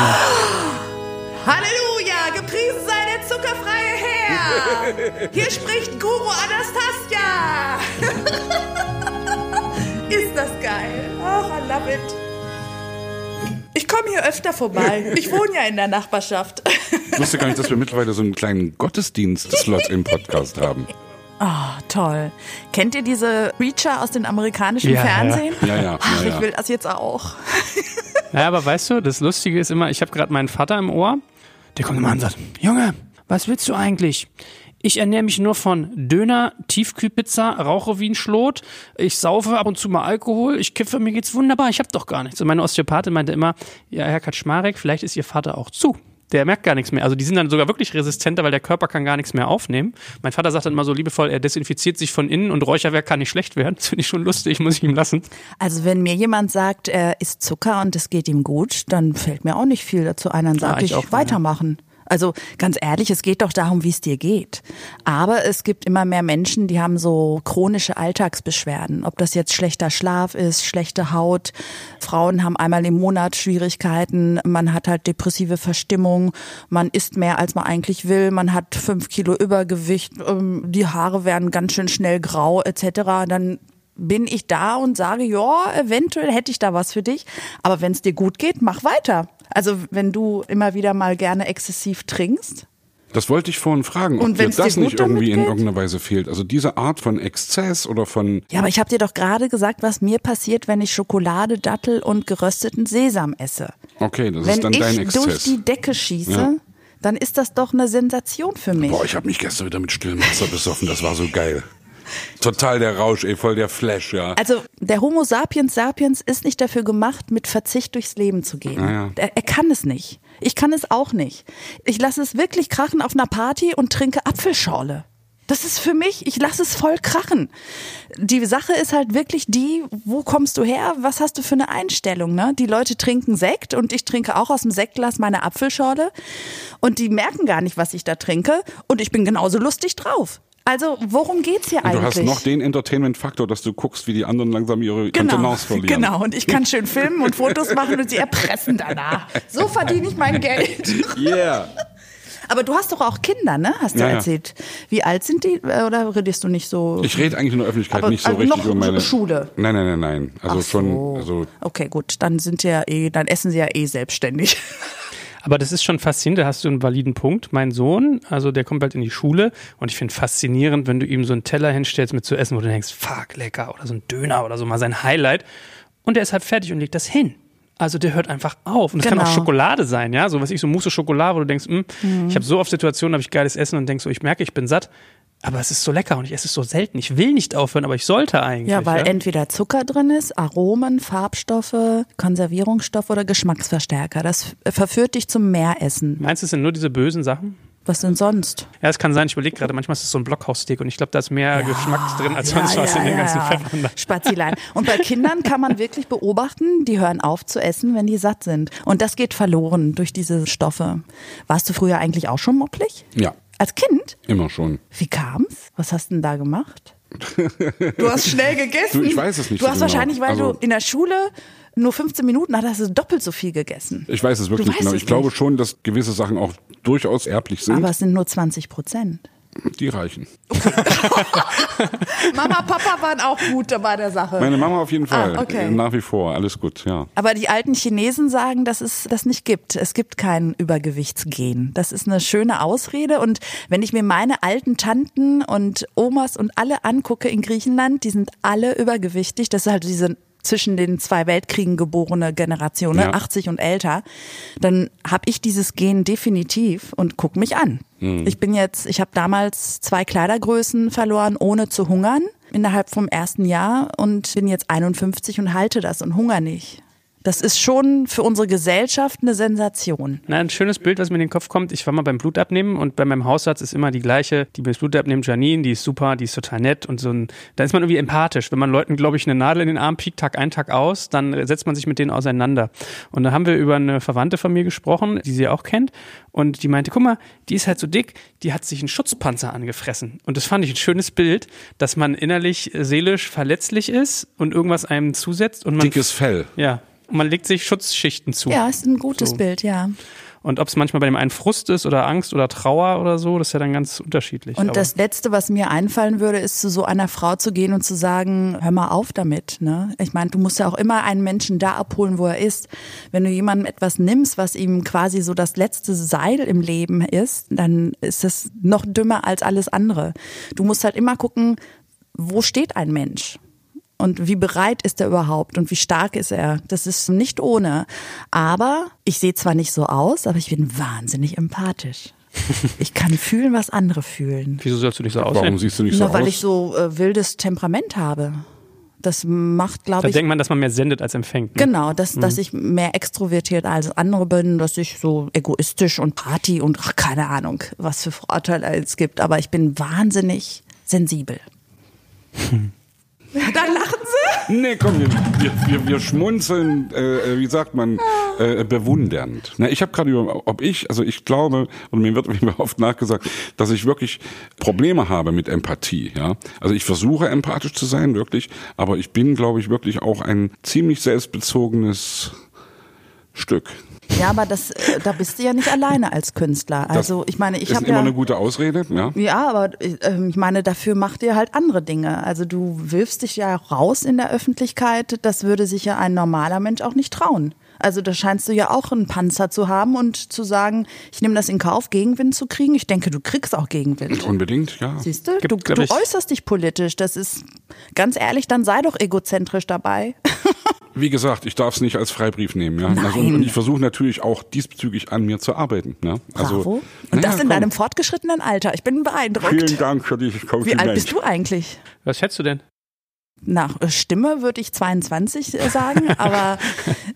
S3: Halleluja, gepriesen sei der zuckerfreie Herr. Hier spricht Guru Anastasia. Ist das geil? Ach, I love it. Ich komme hier öfter vorbei. Ich wohne ja in der Nachbarschaft.
S2: Ich wusste gar nicht, dass wir mittlerweile so einen kleinen Gottesdienst-Slot im Podcast haben.
S3: Ah, toll. Kennt ihr diese Preacher aus den amerikanischen
S1: Ja, ja.
S3: Fernsehen?
S2: Ja, ja,
S3: Ach,
S2: ja,
S3: ich
S2: ja.
S3: will das jetzt auch.
S1: Ja, aber weißt du, das Lustige ist immer, ich habe gerade meinen Vater im Ohr, der kommt immer an und sagt, Junge, was willst du eigentlich? Ich ernähre mich nur von Döner, Tiefkühlpizza, rauche wie ein Schlot, ich saufe ab und zu mal Alkohol, ich kiffe, mir geht's wunderbar, ich habe doch gar nichts. Und meine Osteopathin meinte immer, ja, Herr Kaczmarek, vielleicht ist Ihr Vater auch zu der merkt gar nichts mehr. Also die sind dann sogar wirklich resistenter, weil der Körper kann gar nichts mehr aufnehmen. Mein Vater sagt dann immer so liebevoll, er desinfiziert sich von innen und Räucherwerk kann nicht schlecht werden. Das finde ich schon lustig, muss ich ihm lassen.
S3: Also wenn mir jemand sagt, er isst Zucker und es geht ihm gut, dann fällt mir auch nicht viel dazu ein. Dann sage
S1: Ja,
S3: ich,
S1: ich auch,
S3: weitermachen. Also ganz ehrlich, es geht doch darum, wie es dir geht. Aber es gibt immer mehr Menschen, die haben so chronische Alltagsbeschwerden. Ob das jetzt schlechter Schlaf ist, schlechte Haut. Frauen haben einmal im Monat Schwierigkeiten. Man hat halt depressive Verstimmung. Man isst mehr, als man eigentlich will. Man hat fünf Kilo Übergewicht. ähm, Die Haare werden ganz schön schnell grau etc. Dann bin ich da und sage, ja, eventuell hätte ich da was für dich. Aber wenn es dir gut geht, mach weiter. Also wenn du immer wieder mal gerne exzessiv trinkst.
S2: Das wollte ich vorhin fragen, ob
S3: Und
S2: dir
S3: wenn's dir
S2: das
S3: gut
S2: nicht irgendwie in irgendeiner Weise fehlt. Also diese Art von Exzess oder von
S3: Ja, aber ich habe dir doch gerade gesagt, was mir passiert, wenn ich Schokolade, Dattel und gerösteten Sesam esse.
S2: Okay, das
S3: wenn
S2: ist dann
S3: ich
S2: dein Exzess.
S3: durch die Decke schieße,
S2: Ja.
S3: dann ist das doch eine Sensation für mich.
S2: Boah, ich habe mich gestern wieder mit stillem Wasser besoffen, das war so geil. Total der Rausch, ey, voll der Flash, ja.
S3: Also der Homo sapiens sapiens ist nicht dafür gemacht, mit Verzicht durchs Leben zu gehen.
S2: Ja, ja.
S3: Er, er kann es nicht. Ich kann es auch nicht. Ich lasse es wirklich krachen auf einer Party und trinke Apfelschorle. Das ist für mich, ich lasse es voll krachen. Die Sache ist halt wirklich die, wo kommst du her? Was hast du für eine Einstellung? Ne? Die Leute trinken Sekt und ich trinke auch aus dem Sektglas meine Apfelschorle und die merken gar nicht, was ich da trinke und ich bin genauso lustig drauf. Also worum geht's hier
S2: Und du
S3: eigentlich?
S2: hast noch den Entertainment-Faktor, dass du guckst, wie die anderen langsam ihre
S3: Genau,
S2: Kontenance verlieren.
S3: genau. Und ich kann schön filmen und Fotos machen und sie erpressen danach. So verdiene ich mein Geld.
S2: Yeah.
S3: Aber du hast doch auch Kinder, ne? Hast du
S2: Ja, ja.
S3: erzählt. Wie alt sind die? Äh, Oder redest du nicht so?
S2: Ich rede eigentlich in der Öffentlichkeit
S3: Aber-
S2: nicht so
S3: also
S2: richtig
S3: noch
S2: über meine
S3: Schule?
S2: Nein, nein, nein, nein. Also
S3: Ach
S2: schon,
S3: so.
S2: also
S3: Okay, gut. Dann sind ja eh, dann essen sie ja eh selbstständig.
S1: Aber das ist schon faszinierend, da hast du einen validen Punkt. Mein Sohn, also der kommt bald in die Schule und ich finde faszinierend, wenn du ihm so einen Teller hinstellst mit zu essen, wo du denkst, fuck, lecker, oder so ein Döner oder so mal sein Highlight. Und der ist halt fertig und legt das hin. Also der hört einfach auf. Und es kann
S3: Genau.
S1: auch Schokolade sein, ja, so was ich, so Mousse Schokolade, wo du denkst, hm, ich habe so oft Situationen, habe ich geiles Essen und denkst so, ich merke, ich bin satt. Aber es ist so lecker und ich esse es so selten. Ich will nicht aufhören, aber ich sollte eigentlich.
S3: Ja, weil entweder Zucker drin ist, Aromen, Farbstoffe, Konservierungsstoffe oder Geschmacksverstärker. Das verführt dich zum Mehressen.
S1: Meinst du, es sind nur diese bösen Sachen?
S3: Was denn sonst?
S1: Ja, es kann sein, ich überlege gerade, manchmal ist es so ein Blockhaussteak und ich glaube, da ist mehr Geschmack drin als sonst was in den ganzen Pfeffern.
S3: Spazilein. Und bei Kindern kann man wirklich beobachten, die hören auf zu essen, wenn die satt sind. Und das geht verloren durch diese Stoffe. Warst du früher eigentlich auch schon mopplig?
S2: ja,
S3: Als Kind?
S2: immer schon.
S3: Wie kam's? Was hast du denn da gemacht? Du hast schnell gegessen.
S2: Du, ich weiß es nicht
S3: Du
S2: so
S3: hast
S2: genau.
S3: wahrscheinlich, weil
S2: Also-
S3: du in der Schule nur 15 Minuten hattest, hast du doppelt so viel gegessen.
S2: Ich weiß es wirklich
S3: Du
S2: nicht genau. Ich
S3: es
S2: glaube
S3: nicht.
S2: schon, dass gewisse Sachen auch durchaus erblich sind.
S3: Aber es sind nur 20 Prozent.
S2: Die reichen.
S3: Mama, Papa waren auch gut bei der Sache.
S2: Meine Mama auf jeden Fall.
S3: Ah, okay.
S2: Äh, Nach wie vor. Alles gut, ja.
S3: Aber die alten Chinesen sagen, dass es das nicht gibt. Es gibt kein Übergewichtsgen. Das ist eine schöne Ausrede. Und wenn ich mir meine alten Tanten und Omas und alle angucke in Griechenland, die sind alle übergewichtig. Das ist halt diese zwischen den zwei Weltkriegen geborene Generation, ne?
S2: Ja.
S3: 80 und älter, dann habe ich dieses Gen definitiv und guck mich an. Ich bin jetzt, ich habe damals zwei Kleidergrößen verloren, ohne zu hungern, innerhalb vom ersten Jahr und bin jetzt 51 und halte das und hunger nicht. Das ist schon für unsere Gesellschaft eine Sensation.
S1: Na, ein schönes Bild, was mir in den Kopf kommt. Ich war mal beim Blutabnehmen und bei meinem Hausarzt ist immer die gleiche, die mir das Blut abnimmt, Janine, die ist super, die ist total nett und so ein, da ist man irgendwie empathisch. Wenn man Leuten, glaube ich, eine Nadel in den Arm piekt, Tag ein, Tag aus, dann setzt man sich mit denen auseinander. Und da haben wir über eine Verwandte von mir gesprochen, die sie auch kennt und die meinte, guck mal, die ist halt so dick, die hat sich einen Schutzpanzer angefressen. Und das fand ich ein schönes Bild, dass man innerlich, äh, seelisch verletzlich ist und irgendwas einem zusetzt und man,
S2: Dickes Fell.
S1: ja, man legt sich Schutzschichten zu.
S3: Ja, ist ein gutes
S1: So.
S3: Bild, ja.
S1: Und ob es manchmal bei dem einen Frust ist oder Angst oder Trauer oder so, das ist ja dann ganz unterschiedlich.
S3: Und
S1: Aber
S3: das Letzte, was mir einfallen würde, ist zu so einer Frau zu gehen und zu sagen, hör mal auf damit. Ne? Ich meine, du musst ja auch immer einen Menschen da abholen, wo er ist. Wenn du jemandem etwas nimmst, was ihm quasi so das letzte Seil im Leben ist, dann ist das noch dümmer als alles andere. Du musst halt immer gucken, wo steht ein Mensch? Und wie bereit ist er überhaupt und wie stark ist er? Das ist nicht ohne. Aber ich sehe zwar nicht so aus, aber ich bin wahnsinnig empathisch. Ich kann fühlen, was andere fühlen.
S1: Wieso sollst du nicht so
S2: Warum
S1: aussehen?
S2: siehst du nicht so
S3: Nur weil
S2: aus?
S3: ich so äh, wildes Temperament habe. Das macht,
S1: Da
S3: glaube ich,
S1: denkt man, dass man mehr sendet als empfängt. Ne?
S3: Genau, dass, dass ich mehr extrovertiert als andere bin, dass ich so egoistisch und Party und ach, keine Ahnung, was für Vorteile es gibt. Aber ich bin wahnsinnig sensibel. Dann lachen Sie?
S2: Nee, komm, wir, wir, wir, schmunzeln, äh, wie sagt man, äh, bewundernd. Na, ich habe gerade über, ob ich, also ich glaube, und mir wird mir oft nachgesagt, dass ich wirklich Probleme habe mit Empathie. Ja, Also ich versuche empathisch zu sein, wirklich, aber ich bin, glaube ich, wirklich auch ein ziemlich selbstbezogenes Stück.
S3: Ja, aber das, äh, da bist du ja nicht alleine als Künstler. Also ich meine, ich
S2: ist
S3: habe
S2: immer
S3: ja
S2: eine gute Ausrede, ja.
S3: Ja, aber äh, ich meine, dafür macht ihr halt andere Dinge. Also du wirfst dich ja raus in der Öffentlichkeit. Das würde sich ja ein normaler Mensch auch nicht trauen. Also da scheinst du ja auch einen Panzer zu haben und zu sagen, ich nehme das in Kauf, Gegenwind zu kriegen. Ich denke, du kriegst auch Gegenwind.
S2: Unbedingt, ja.
S3: Siehst du?
S1: Gibt,
S3: Du, du äußerst dich politisch. Das ist ganz ehrlich, dann sei doch egozentrisch dabei.
S2: Wie gesagt, ich darf es nicht als Freibrief nehmen, ja. Also, und, ich versuche natürlich auch diesbezüglich an mir zu arbeiten. Ja? Also,
S3: Bravo. Und
S2: naja,
S3: das in
S2: komm.
S3: deinem fortgeschrittenen Alter. Ich bin beeindruckt.
S2: Vielen Dank für dieses
S3: Wie alt bist du eigentlich?
S1: Was schätzt du denn?
S3: Nach äh, Stimme würde ich 22 äh, sagen, aber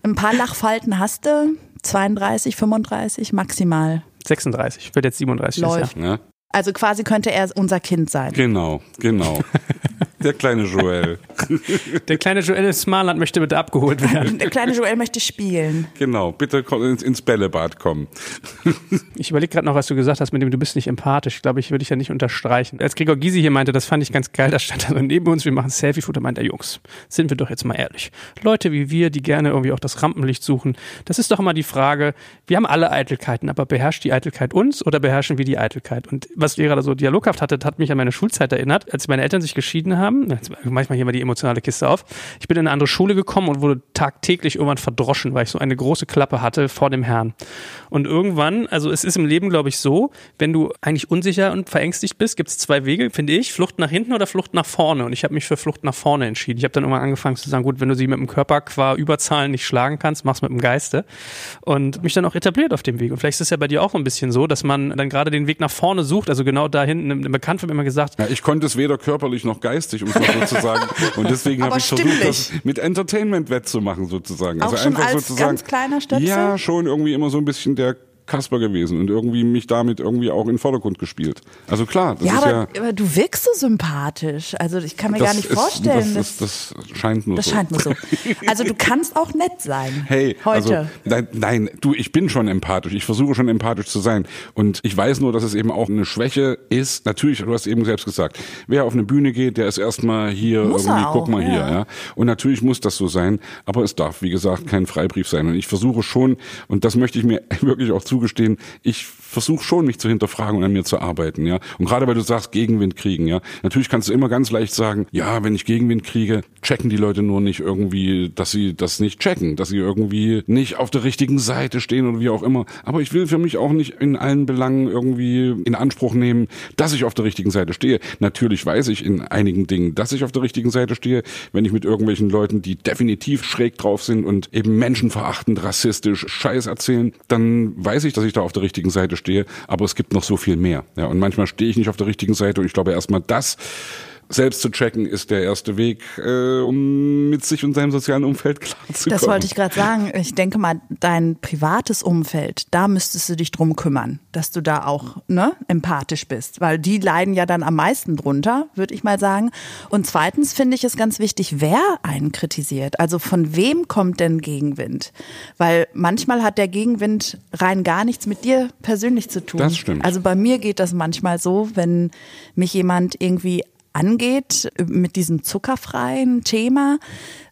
S3: ein paar Lachfalten hast du. 32, 35 maximal.
S1: 36. Ich werde jetzt 37. dieses
S3: Läuft.
S1: Jahr.
S2: Ja,
S3: Also quasi könnte er unser Kind sein.
S2: genau, genau. Der kleine Joel.
S1: Der kleine Joel Smarland möchte bitte abgeholt werden.
S3: Der kleine Joel möchte spielen.
S2: Genau, bitte komm ins, ins Bällebad kommen.
S1: Ich überlege gerade noch, was du gesagt hast, mit dem du bist nicht empathisch. Ich glaube, ich würde ich ja nicht unterstreichen. Als Gregor Gysi hier meinte, das fand ich ganz geil, da stand er so neben uns, wir machen Selfie-Foto, meint er, Jungs, sind wir doch jetzt mal ehrlich. Leute wie wir, die gerne irgendwie auch das Rampenlicht suchen, das ist doch immer die Frage, wir haben alle Eitelkeiten, aber beherrscht die Eitelkeit uns oder beherrschen wir die Eitelkeit? Und was ihr gerade so dialoghaft hattet, hat mich an meine Schulzeit erinnert, als meine Eltern sich geschieden haben. Jetzt, manchmal hier mal die emotionale Kiste auf. Ich bin in eine andere Schule gekommen und wurde tagtäglich irgendwann verdroschen, weil ich so eine große Klappe hatte vor dem Herrn. Und irgendwann, also es ist im Leben, glaube ich, so, wenn du eigentlich unsicher und verängstigt bist, gibt es zwei Wege, finde ich, Flucht nach hinten oder Flucht nach vorne. Und ich habe mich für Flucht nach vorne entschieden. Ich habe dann irgendwann angefangen zu sagen, gut, wenn du sie mit dem Körper qua Überzahlen nicht schlagen kannst, mach's mit dem Geiste. Und mich dann auch etabliert auf dem Weg. Und vielleicht ist es ja bei dir auch ein bisschen so, dass man dann gerade den Weg nach vorne sucht. Also genau da hinten, ein Bekannt wird mir immer gesagt,
S2: Ja, ich konnte es weder körperlich noch geistig, um es mal so zu sagen. Und deswegen habe ich versucht, das mit Entertainment wettzumachen sozusagen.
S3: Auch
S2: also einfach sozusagen.
S3: ganz kleiner Stöpsel?
S2: Ja, schon irgendwie immer so ein bisschen der Kasper gewesen und irgendwie mich damit irgendwie auch in den Vordergrund gespielt. Also klar, das
S3: Ja,
S2: ist
S3: aber,
S2: ja.
S3: aber du wirkst so sympathisch. Also ich kann mir
S2: das
S3: gar nicht
S2: ist,
S3: vorstellen.
S2: Das, ist, das scheint nur
S3: das
S2: so.
S3: scheint mir so. Also du kannst auch nett sein.
S2: Hey,
S3: heute.
S2: also nein, nein, du, ich bin schon empathisch. Ich versuche schon empathisch zu sein. Und ich weiß nur, dass es eben auch eine Schwäche ist. Natürlich, du hast eben selbst gesagt, wer auf eine Bühne geht, der ist erstmal hier
S3: Muss
S2: irgendwie,
S3: auch,
S2: guck mal hier,
S3: ja.
S2: ja. Und natürlich muss das so sein, aber es darf, wie gesagt, kein Freibrief sein. Und ich versuche schon, und das möchte ich mir wirklich auch zugestehen, ich versuche schon, mich zu hinterfragen und an mir zu arbeiten, ja. Und gerade weil du sagst, Gegenwind kriegen, ja. Natürlich kannst du immer ganz leicht sagen, ja, wenn ich Gegenwind kriege, checken die Leute nur nicht irgendwie, dass sie das nicht checken, dass sie irgendwie nicht auf der richtigen Seite stehen oder wie auch immer. Aber ich will für mich auch nicht in allen Belangen irgendwie in Anspruch nehmen, dass ich auf der richtigen Seite stehe. Natürlich weiß ich in einigen Dingen, dass ich auf der richtigen Seite stehe, wenn ich mit irgendwelchen Leuten, die definitiv schräg drauf sind und eben menschenverachtend, rassistisch Scheiß erzählen, dann weiß ich, dass ich da auf der richtigen Seite stehe. Aber es gibt noch so viel mehr. Ja, und manchmal stehe ich nicht auf der richtigen Seite und ich glaube erstmal das selbst zu checken ist der erste Weg, äh, um mit sich und seinem sozialen Umfeld klarzukommen.
S3: Das wollte ich gerade sagen. Ich denke mal, dein privates Umfeld, da müsstest du dich drum kümmern, dass du da auch ne, empathisch bist, weil die leiden ja dann am meisten drunter, würde ich mal sagen. Und zweitens finde ich es ganz wichtig, wer einen kritisiert. Also von wem kommt denn Gegenwind? Weil manchmal hat der Gegenwind rein gar nichts mit dir persönlich zu tun.
S2: Das stimmt.
S3: Also bei mir geht das manchmal so, wenn mich jemand irgendwie angeht mit diesem zuckerfreien Thema,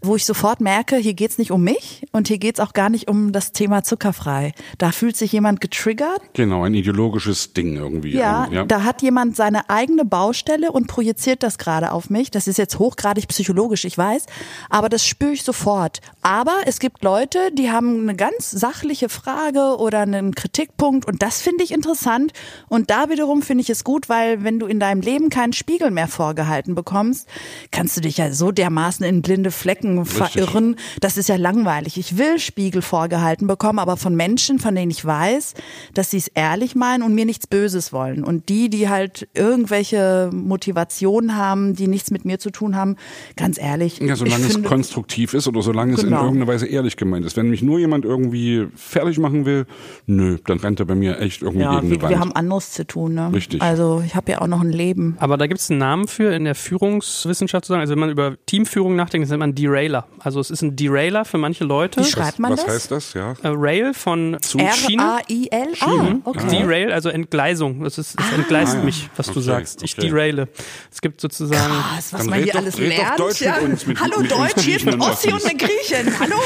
S3: wo ich sofort merke, hier geht's nicht um mich und hier geht's auch gar nicht um das Thema zuckerfrei. Da fühlt sich jemand getriggert.
S2: Genau, ein ideologisches Ding irgendwie.
S3: Ja,
S2: Ähm, ja.
S3: da hat jemand seine eigene Baustelle und projiziert das gerade auf mich. Das ist jetzt hochgradig psychologisch, ich weiß, aber das spüre ich sofort. Aber es gibt Leute, die haben eine ganz sachliche Frage oder einen Kritikpunkt und das finde ich interessant. Und da wiederum finde ich es gut, weil wenn du in deinem Leben keinen Spiegel mehr vor vorgehalten bekommst, kannst du dich ja so dermaßen in blinde Flecken verirren. Das ist ja langweilig. Ich will Spiegel vorgehalten bekommen, aber von Menschen, von denen ich weiß, dass sie es ehrlich meinen und mir nichts Böses wollen. Und die, die halt irgendwelche Motivationen haben, die nichts mit mir zu tun haben, ganz ehrlich.
S2: Ja, solange es
S3: finde,
S2: konstruktiv ist oder solange es in
S3: Genau.
S2: irgendeiner Weise ehrlich gemeint ist. Wenn mich nur jemand irgendwie fertig machen will, nö, dann rennt er bei mir echt irgendwie
S3: ja,
S2: gegen die
S3: wir,
S2: Wand.
S3: wir haben anderes zu tun. Ne?
S2: Richtig.
S3: Also ich habe ja auch noch ein Leben.
S1: Aber da gibt es einen Namen für in der Führungswissenschaft zu sagen. Also wenn man über Teamführung nachdenkt, das nennt man Derailer. Also es ist ein Derailer für manche Leute.
S3: Wie schreibt man
S2: Was
S3: das?
S2: heißt das? Ja.
S1: Äh, Rail von Schiene.
S3: R-A-I-L? Ah, okay.
S1: Derail, also Entgleisung. Das ist, es entgleist
S2: Ah, ja.
S1: mich, was du
S2: Okay,
S1: sagst. Ich
S2: okay.
S1: deraile. Es gibt sozusagen.
S3: Krass, was
S2: Dann
S3: man hier
S2: doch-
S3: alles lernt.
S2: Deutsch
S3: ja.
S2: mit uns, mit-
S3: Hallo
S2: mit
S3: Deutsch, hier ist
S2: griechenden
S3: Ossi und eine Griechin. Hallo?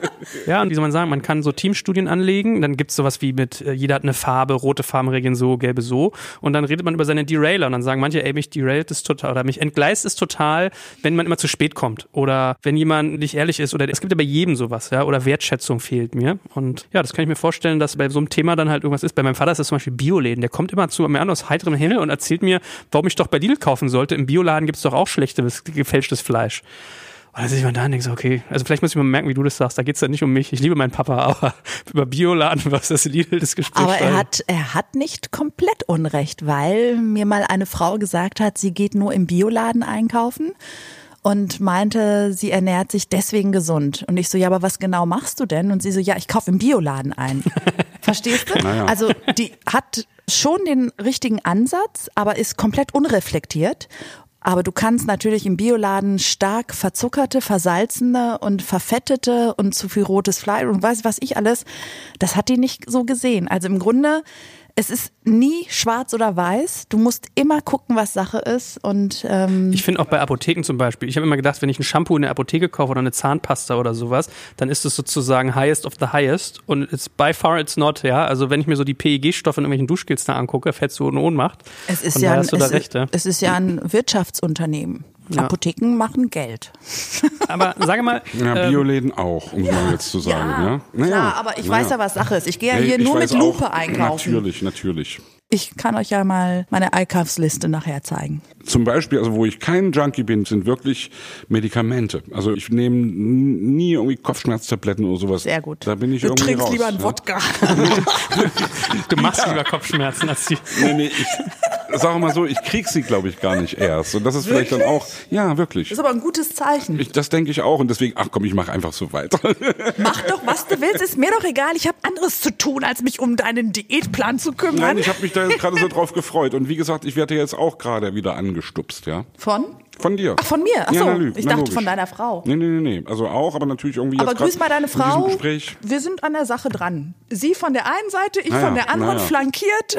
S1: Ja, und wie soll man sagen, man kann so Teamstudien anlegen, dann gibt's sowas wie mit, äh, jeder hat eine Farbe, rote Farben reagieren so, gelbe so. Und dann redet man über seine Derailer und dann sagen manche, ey, mich derailt es total oder mich entgleist es total, wenn man immer zu spät kommt. Oder wenn jemand nicht ehrlich ist. Oder es gibt ja bei jedem sowas, ja, oder Wertschätzung fehlt mir. Und ja, das kann ich mir vorstellen, dass bei so einem Thema dann halt irgendwas ist. Bei meinem Vater ist das zum Beispiel Bioläden. Der kommt immer zu mir an aus heiterem Himmel und erzählt mir, warum ich doch bei Lidl kaufen sollte. Im Bioladen gibt's doch auch schlechtes, gefälschtes Fleisch. Und dann sitze ich mal da und denke so, okay, also vielleicht muss ich mal merken, wie du das sagst. Da geht's ja nicht um mich. Ich liebe meinen Papa, aber über Bioladen, was das Lidl des Gesprächs
S3: Aber er hat, er hat nicht komplett Unrecht, weil mir mal eine Frau gesagt hat, sie geht nur im Bioladen einkaufen und meinte, sie ernährt sich deswegen gesund. Und ich so, ja, aber was genau machst du denn? Und sie so, ja, ich kaufe im Bioladen ein. Verstehst du?
S2: Naja.
S3: Also die hat schon den richtigen Ansatz, aber ist komplett unreflektiert. Aber du kannst natürlich im Bioladen stark verzuckerte, versalzene und verfettete und zu viel rotes Fleisch und weiß was ich alles, das hat die nicht so gesehen. Also im Grunde, es ist nie schwarz oder weiß. Du musst immer gucken, was Sache ist und ähm,
S1: Ich finde auch bei Apotheken zum Beispiel, ich habe immer gedacht, wenn ich ein Shampoo in der Apotheke kaufe oder eine Zahnpasta oder sowas, dann ist es sozusagen highest of the highest und it's by far it's not, ja. Also wenn ich mir so die PEG-Stoffe in irgendwelchen Duschgels da angucke, fällst du in Ohnmacht.
S3: es ist
S1: Von
S3: ja ein, es,
S1: recht, ja.
S3: ist, es ist ja ein Wirtschaftsunternehmen.
S1: Ja.
S3: Apotheken machen Geld.
S1: Aber sage mal,
S2: Ja,
S1: ähm,
S2: Bioläden auch, um mal jetzt zu sagen. Ja, Naja,
S3: klar, aber ich
S2: naja.
S3: weiß ja, was Sache ist. Ich gehe ja hier nur mit Lupe
S2: auch,
S3: einkaufen.
S2: Natürlich, natürlich.
S3: Ich kann euch ja mal meine Einkaufsliste nachher zeigen.
S2: Zum Beispiel, also wo ich kein Junkie bin, sind wirklich Medikamente. Also ich nehme nie irgendwie Kopfschmerztabletten oder sowas.
S3: Sehr gut.
S2: Da bin ich
S3: du
S2: irgendwie
S3: trinkst
S2: raus,
S3: lieber einen
S2: ja.
S3: Wodka.
S1: du machst lieber Kopfschmerzen als die.
S2: Nee, nee, ich sag mal so, ich krieg sie, glaube ich, gar nicht erst. Und das ist vielleicht dann auch, ja, wirklich.
S3: Das ist aber ein gutes Zeichen.
S2: Ich, das denke ich auch und deswegen, ach komm, ich mache einfach so weiter.
S3: Mach doch, was du willst. Ist mir doch egal. Ich habe anderes zu tun, als mich um deinen Diätplan zu kümmern.
S2: Nein, ich habe mich da jetzt gerade so drauf gefreut. Und wie gesagt, ich werde jetzt auch gerade wieder angestupst, ja.
S3: Von?
S2: Von dir.
S3: Ach, von mir? Ach
S2: Ja,
S3: so,
S2: na, lü-
S3: ich
S2: na,
S3: dachte
S2: logisch.
S3: von deiner Frau.
S2: Nee, nee, nee, nee. Also auch, aber natürlich irgendwie
S3: Aber
S2: jetzt
S3: grüß mal deine Frau.
S2: Gespräch.
S3: Wir sind an der Sache dran. Sie von der einen Seite, ich
S2: Naja,
S3: von der anderen
S2: naja.
S3: flankiert.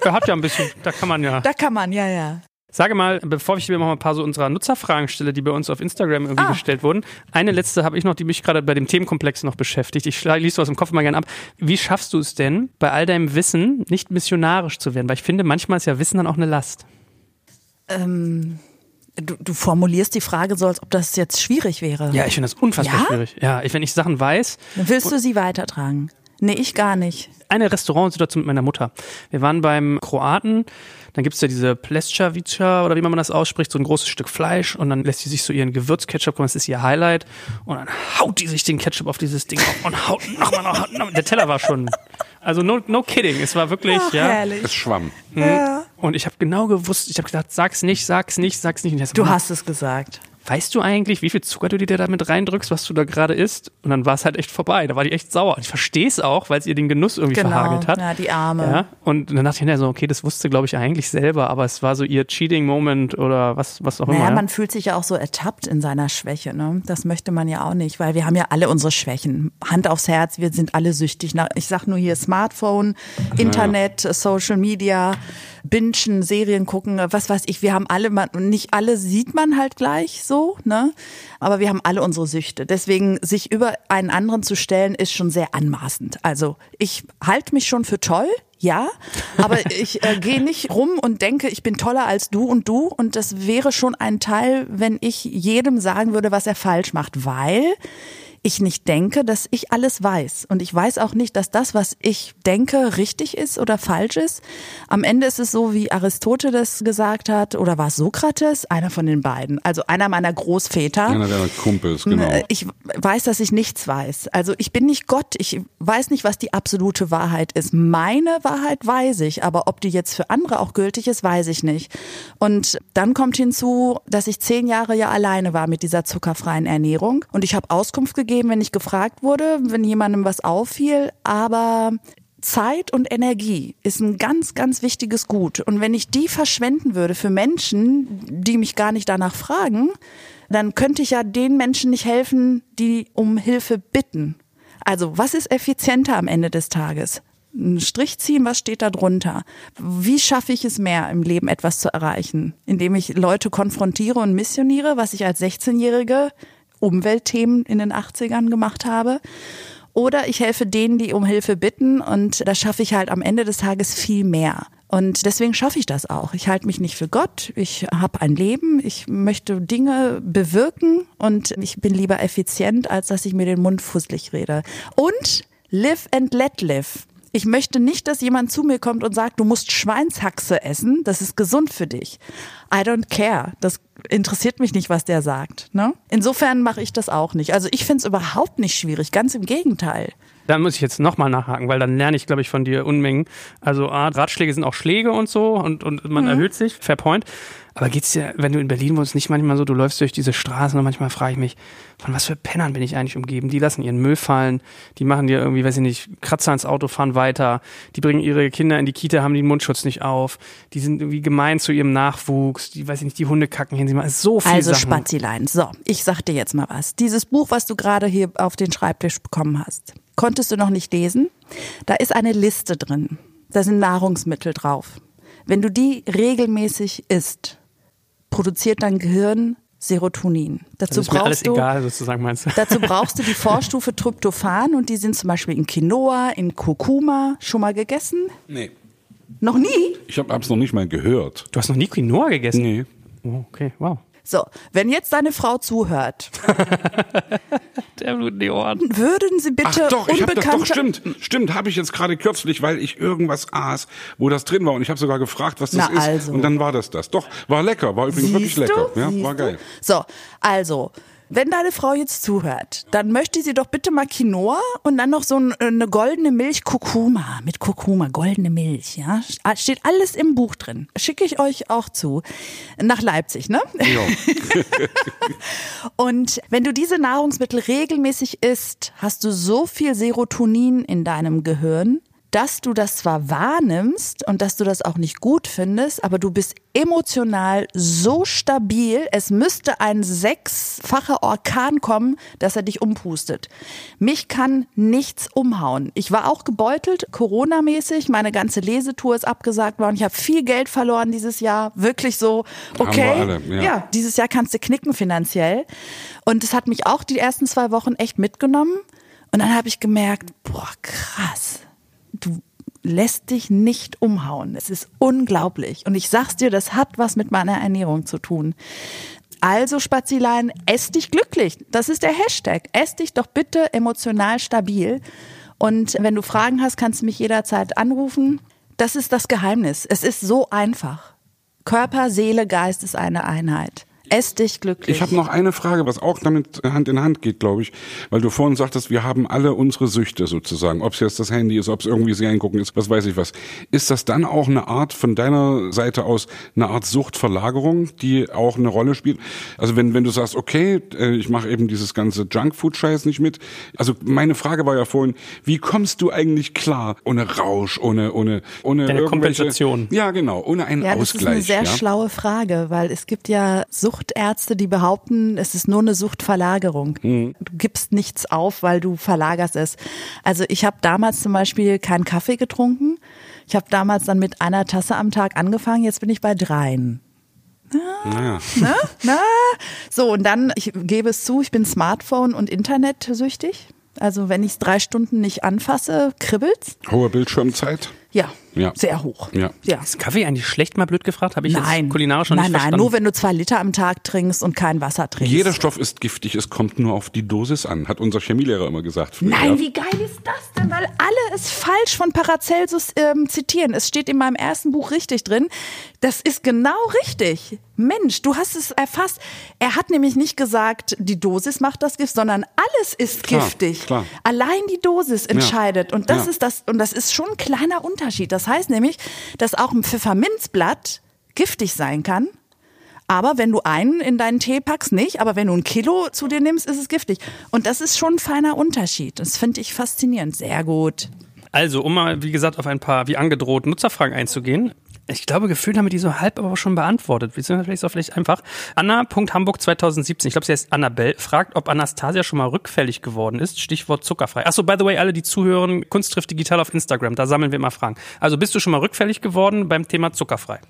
S1: Er hat ja ein bisschen, da kann man ja.
S3: Da kann man, ja, ja.
S1: Sage mal, bevor ich dir noch mal ein paar so unserer Nutzerfragen stelle, die bei uns auf Instagram irgendwie
S3: Ah.
S1: gestellt wurden. Eine letzte habe ich noch, die mich gerade bei dem Themenkomplex noch beschäftigt. Ich schla- lies so aus dem Kopf mal gerne ab. Wie schaffst du es denn, bei all deinem Wissen nicht missionarisch zu werden? Weil ich finde, manchmal ist ja Wissen dann auch eine Last.
S3: Ähm, du, du formulierst die Frage so, als ob das jetzt schwierig wäre.
S1: Ja, ich finde das unfassbar
S3: Ja?
S1: schwierig. Ja, ich, wenn ich Sachen weiß,
S3: Dann willst du sie weitertragen? Nee, ich gar nicht.
S1: eine Restaurantsituation mit meiner Mutter. Wir waren beim Kroaten, dann gibt's ja diese Pleschavica oder wie man das ausspricht, so ein großes Stück Fleisch und dann lässt sie sich so ihren Gewürzketchup kommen, das ist ihr Highlight und dann haut die sich den Ketchup auf dieses Ding auf und haut nochmal noch. noch- Der Teller war schon, also no, no kidding, es war wirklich,
S3: Ach,
S1: ja.
S3: herrlich.
S2: Es schwamm.
S3: Ja.
S1: Und ich habe genau gewusst, ich habe gedacht, sag's nicht, sag's nicht, sag's nicht. Und ich so,
S3: Du hast es gesagt.
S1: Weißt du eigentlich, wie viel Zucker du dir da damit reindrückst, was du da gerade isst? Und dann war es halt echt vorbei. Da war die echt sauer. Und ich verstehe es auch, weil es ihr den Genuss irgendwie
S3: Genau.
S1: verhagelt hat.
S3: Ja, die Arme.
S1: Ja, und dann dachte ich hinterher so, okay, das wusste, glaube ich, eigentlich selber, aber es war so ihr Cheating-Moment oder was, was auch
S3: Naja,
S1: immer. ja.
S3: man fühlt sich ja auch so ertappt in seiner Schwäche. Ne? Das möchte man ja auch nicht, weil wir haben ja alle unsere Schwächen. Hand aufs Herz, wir sind alle süchtig. nach Ich sag nur hier Smartphone, Internet, Social Media, Bingen, Serien gucken, was weiß ich. Wir haben alle, man, nicht alle sieht man halt gleich so, ne? Aber wir haben alle unsere Süchte. Deswegen sich über einen anderen zu stellen, ist schon sehr anmaßend. Also ich halte mich schon für toll, ja, aber ich äh, gehe nicht rum und denke, ich bin toller als du und du. Und das wäre schon ein Teil, wenn ich jedem sagen würde, was er falsch macht, weil ich nicht denke, dass ich alles weiß. Und ich weiß auch nicht, dass das, was ich denke, richtig ist oder falsch ist. Am Ende ist es so, wie Aristoteles gesagt hat, oder war es Sokrates? Einer von den beiden. Also einer meiner Großväter.
S2: Einer der Kumpels, genau.
S3: Ich weiß, dass ich nichts weiß. Also ich bin nicht Gott. Ich weiß nicht, was die absolute Wahrheit ist. Meine Wahrheit weiß ich, aber ob die jetzt für andere auch gültig ist, weiß ich nicht. Und dann kommt hinzu, dass ich zehn Jahre ja alleine war mit dieser zuckerfreien Ernährung. Und ich habe Auskunft gegeben, gegeben, wenn ich gefragt wurde, wenn jemandem was auffiel, aber Zeit und Energie ist ein ganz, ganz wichtiges Gut. Und wenn ich die verschwenden würde für Menschen, die mich gar nicht danach fragen, dann könnte ich ja den Menschen nicht helfen, die um Hilfe bitten. Also was ist effizienter am Ende des Tages? Ein Strich ziehen, was steht da drunter? Wie schaffe ich es mehr im Leben etwas zu erreichen? Indem ich Leute konfrontiere und missioniere, was ich als 16-Jährige Umweltthemen in den 80ern gemacht habe. Oder ich helfe denen, die um Hilfe bitten und da schaffe ich halt am Ende des Tages viel mehr. Und deswegen schaffe ich das auch. Ich halte mich nicht für Gott. Ich habe ein Leben. Ich möchte Dinge bewirken und ich bin lieber effizient, als dass ich mir den Mund fusselig rede. Und live and let live. Ich möchte nicht, dass jemand zu mir kommt und sagt, du musst Schweinshaxe essen, das ist gesund für dich. I don't care. Das interessiert mich nicht, was der sagt. Ne? Insofern mache ich das auch nicht. Also ich finde es überhaupt nicht schwierig, ganz im Gegenteil.
S1: Da muss ich jetzt nochmal nachhaken, weil dann lerne ich, glaube ich, von dir Unmengen. Also ah, Ratschläge sind auch Schläge und so und, und man mhm. erhöht sich, fair point. Aber geht's dir, wenn du in Berlin wohnst, nicht manchmal so, du läufst durch diese Straßen und manchmal frage ich mich, von was für Pennern bin ich eigentlich umgeben? Die lassen ihren Müll fallen, die machen dir irgendwie, weiß ich nicht, Kratzer ins Auto, fahren weiter, die bringen ihre Kinder in die Kita, haben den Mundschutz nicht auf, die sind irgendwie gemein zu ihrem Nachwuchs, die, weiß ich nicht, die Hunde kacken hin, sie machen so viel
S3: Also
S1: Sachen.
S3: Spazilein, so, ich sag dir jetzt mal was. Dieses Buch, was du gerade hier auf den Schreibtisch bekommen hast, konntest du noch nicht lesen? Da ist eine Liste drin, da sind Nahrungsmittel drauf. Wenn du die regelmäßig isst, produziert dein Gehirn Serotonin. Dazu
S1: das ist mir alles
S3: du,
S1: egal, sozusagen meinst du?
S3: Dazu brauchst du die Vorstufe Tryptophan und die sind zum Beispiel in Quinoa, in Kurkuma. Schon mal gegessen?
S2: Nee.
S3: Noch nie?
S2: Ich habe es noch nicht mal gehört.
S1: Du hast noch nie Quinoa gegessen?
S2: Nee.
S1: Oh, okay, wow.
S3: So, wenn jetzt deine Frau zuhört,
S1: der Blut in die Ohren.
S3: würden Sie bitte
S2: Ach doch, ich habe das doch stimmt, stimmt, habe ich jetzt gerade kürzlich, weil ich irgendwas aß, wo das drin war und ich habe sogar gefragt, was das
S3: Na
S2: ist
S3: also.
S2: und dann war das das. Doch, war lecker, war übrigens wirklich
S3: Siehst du?
S2: lecker, ja,
S3: Siehst
S2: war
S3: du?
S2: geil.
S3: So, also, wenn deine Frau jetzt zuhört, dann möchte sie doch bitte mal Quinoa und dann noch so ein, eine goldene Milch Kurkuma mit Kurkuma, goldene Milch, ja. Steht alles im Buch drin. Schicke ich euch auch zu. Nach Leipzig, ne?
S2: Ja.
S3: Und wenn du diese Nahrungsmittel regelmäßig isst, hast du so viel Serotonin in deinem Gehirn, dass du das zwar wahrnimmst und dass du das auch nicht gut findest, aber du bist emotional so stabil, es müsste ein sechsfacher Orkan kommen, dass er dich umpustet. Mich kann nichts umhauen. Ich war auch gebeutelt, Corona-mäßig, meine ganze Lesetour ist abgesagt worden, ich habe viel Geld verloren dieses Jahr, wirklich so, okay,
S2: alle, ja.
S3: dieses Jahr kannst du knicken finanziell. Und es hat mich auch die ersten zwei Wochen echt mitgenommen. Und dann habe ich gemerkt, boah, krass du lässt dich nicht umhauen. Es ist unglaublich. Und ich sag's dir, das hat was mit meiner Ernährung zu tun. Also Spazilein, ess dich glücklich. Das ist der Hashtag. Ess dich doch bitte emotional stabil. Und wenn du Fragen hast, kannst du mich jederzeit anrufen. Das ist das Geheimnis. Es ist so einfach. Körper, Seele, Geist ist eine Einheit. Ess dich glücklich.
S2: Ich habe noch eine Frage, was auch damit Hand in Hand geht, glaube ich, weil du vorhin sagtest, wir haben alle unsere Süchte sozusagen, ob es jetzt das Handy ist, ob es irgendwie Serien gucken ist, was weiß ich was. Ist das dann auch eine Art von deiner Seite aus eine Art Suchtverlagerung, die auch eine Rolle spielt? Also wenn wenn du sagst, okay, äh, ich mache eben dieses ganze Junkfood-Scheiß nicht mit. Also meine Frage war ja vorhin, wie kommst du eigentlich klar ohne Rausch, ohne ohne ohne
S1: Eine
S2: irgendwelche
S1: Kompensation.
S2: Ja, genau, ohne einen
S3: Ja, das
S2: Ausgleich.
S3: ist eine sehr
S2: ja?
S3: schlaue Frage, weil es gibt ja Suchtärzte, die behaupten, es ist nur eine Suchtverlagerung.
S2: Mhm.
S3: Du gibst nichts auf, weil du verlagerst es. Also ich habe damals zum Beispiel keinen Kaffee getrunken. Ich habe damals dann mit einer Tasse am Tag angefangen, jetzt bin ich bei dreien.
S2: Naja.
S3: Ne? Na? So, und dann, ich gebe es zu, ich bin Smartphone- und Internetsüchtig. Also wenn ich es drei Stunden nicht anfasse, kribbelt's.
S2: Hohe Bildschirmzeit.
S3: Ja,
S2: Ja.
S3: Sehr hoch.
S2: Ja.
S3: ja.
S1: Ist Kaffee eigentlich schlecht, mal blöd gefragt? Habe ich
S3: Nein.
S1: jetzt kulinarisch schon
S3: nein,
S1: nicht
S3: nein,
S1: verstanden.
S3: nur wenn du zwei Liter am Tag trinkst und kein Wasser trinkst.
S2: Jeder Stoff ist giftig, es kommt nur auf die Dosis an, hat unser Chemielehrer immer gesagt.
S3: Nein, wie geil ist das denn? Weil alle es falsch von Paracelsus ähm, zitieren. Es steht in meinem ersten Buch richtig drin. Das ist genau richtig. Mensch, du hast es erfasst. Er hat nämlich nicht gesagt, die Dosis macht das Gift, sondern alles ist
S2: Klar,
S3: giftig.
S2: klar.
S3: Allein die Dosis entscheidet. Und das
S2: Ja.
S3: ist das, und das ist schon ein kleiner Unterschied. Das heißt nämlich, dass auch ein Pfefferminzblatt giftig sein kann. Aber wenn du einen in deinen Tee packst, nicht. Aber wenn du ein Kilo zu dir nimmst, ist es giftig. Und das ist schon ein feiner Unterschied. Das finde ich faszinierend. Sehr gut.
S1: Also, um mal, wie gesagt, auf ein paar, wie angedroht, Nutzerfragen einzugehen. Ich glaube, gefühlt haben wir die so halb aber auch schon beantwortet. Beziehungsweise vielleicht ist auch vielleicht einfach. Anna.hamburg 2017, ich glaube, sie heißt Annabelle, fragt, ob Anastasia schon mal rückfällig geworden ist. Stichwort zuckerfrei. Achso, by the way, alle, die zuhören, Kunst trifft digital auf Instagram, da sammeln wir immer Fragen. Also, bist du schon mal rückfällig geworden beim Thema zuckerfrei?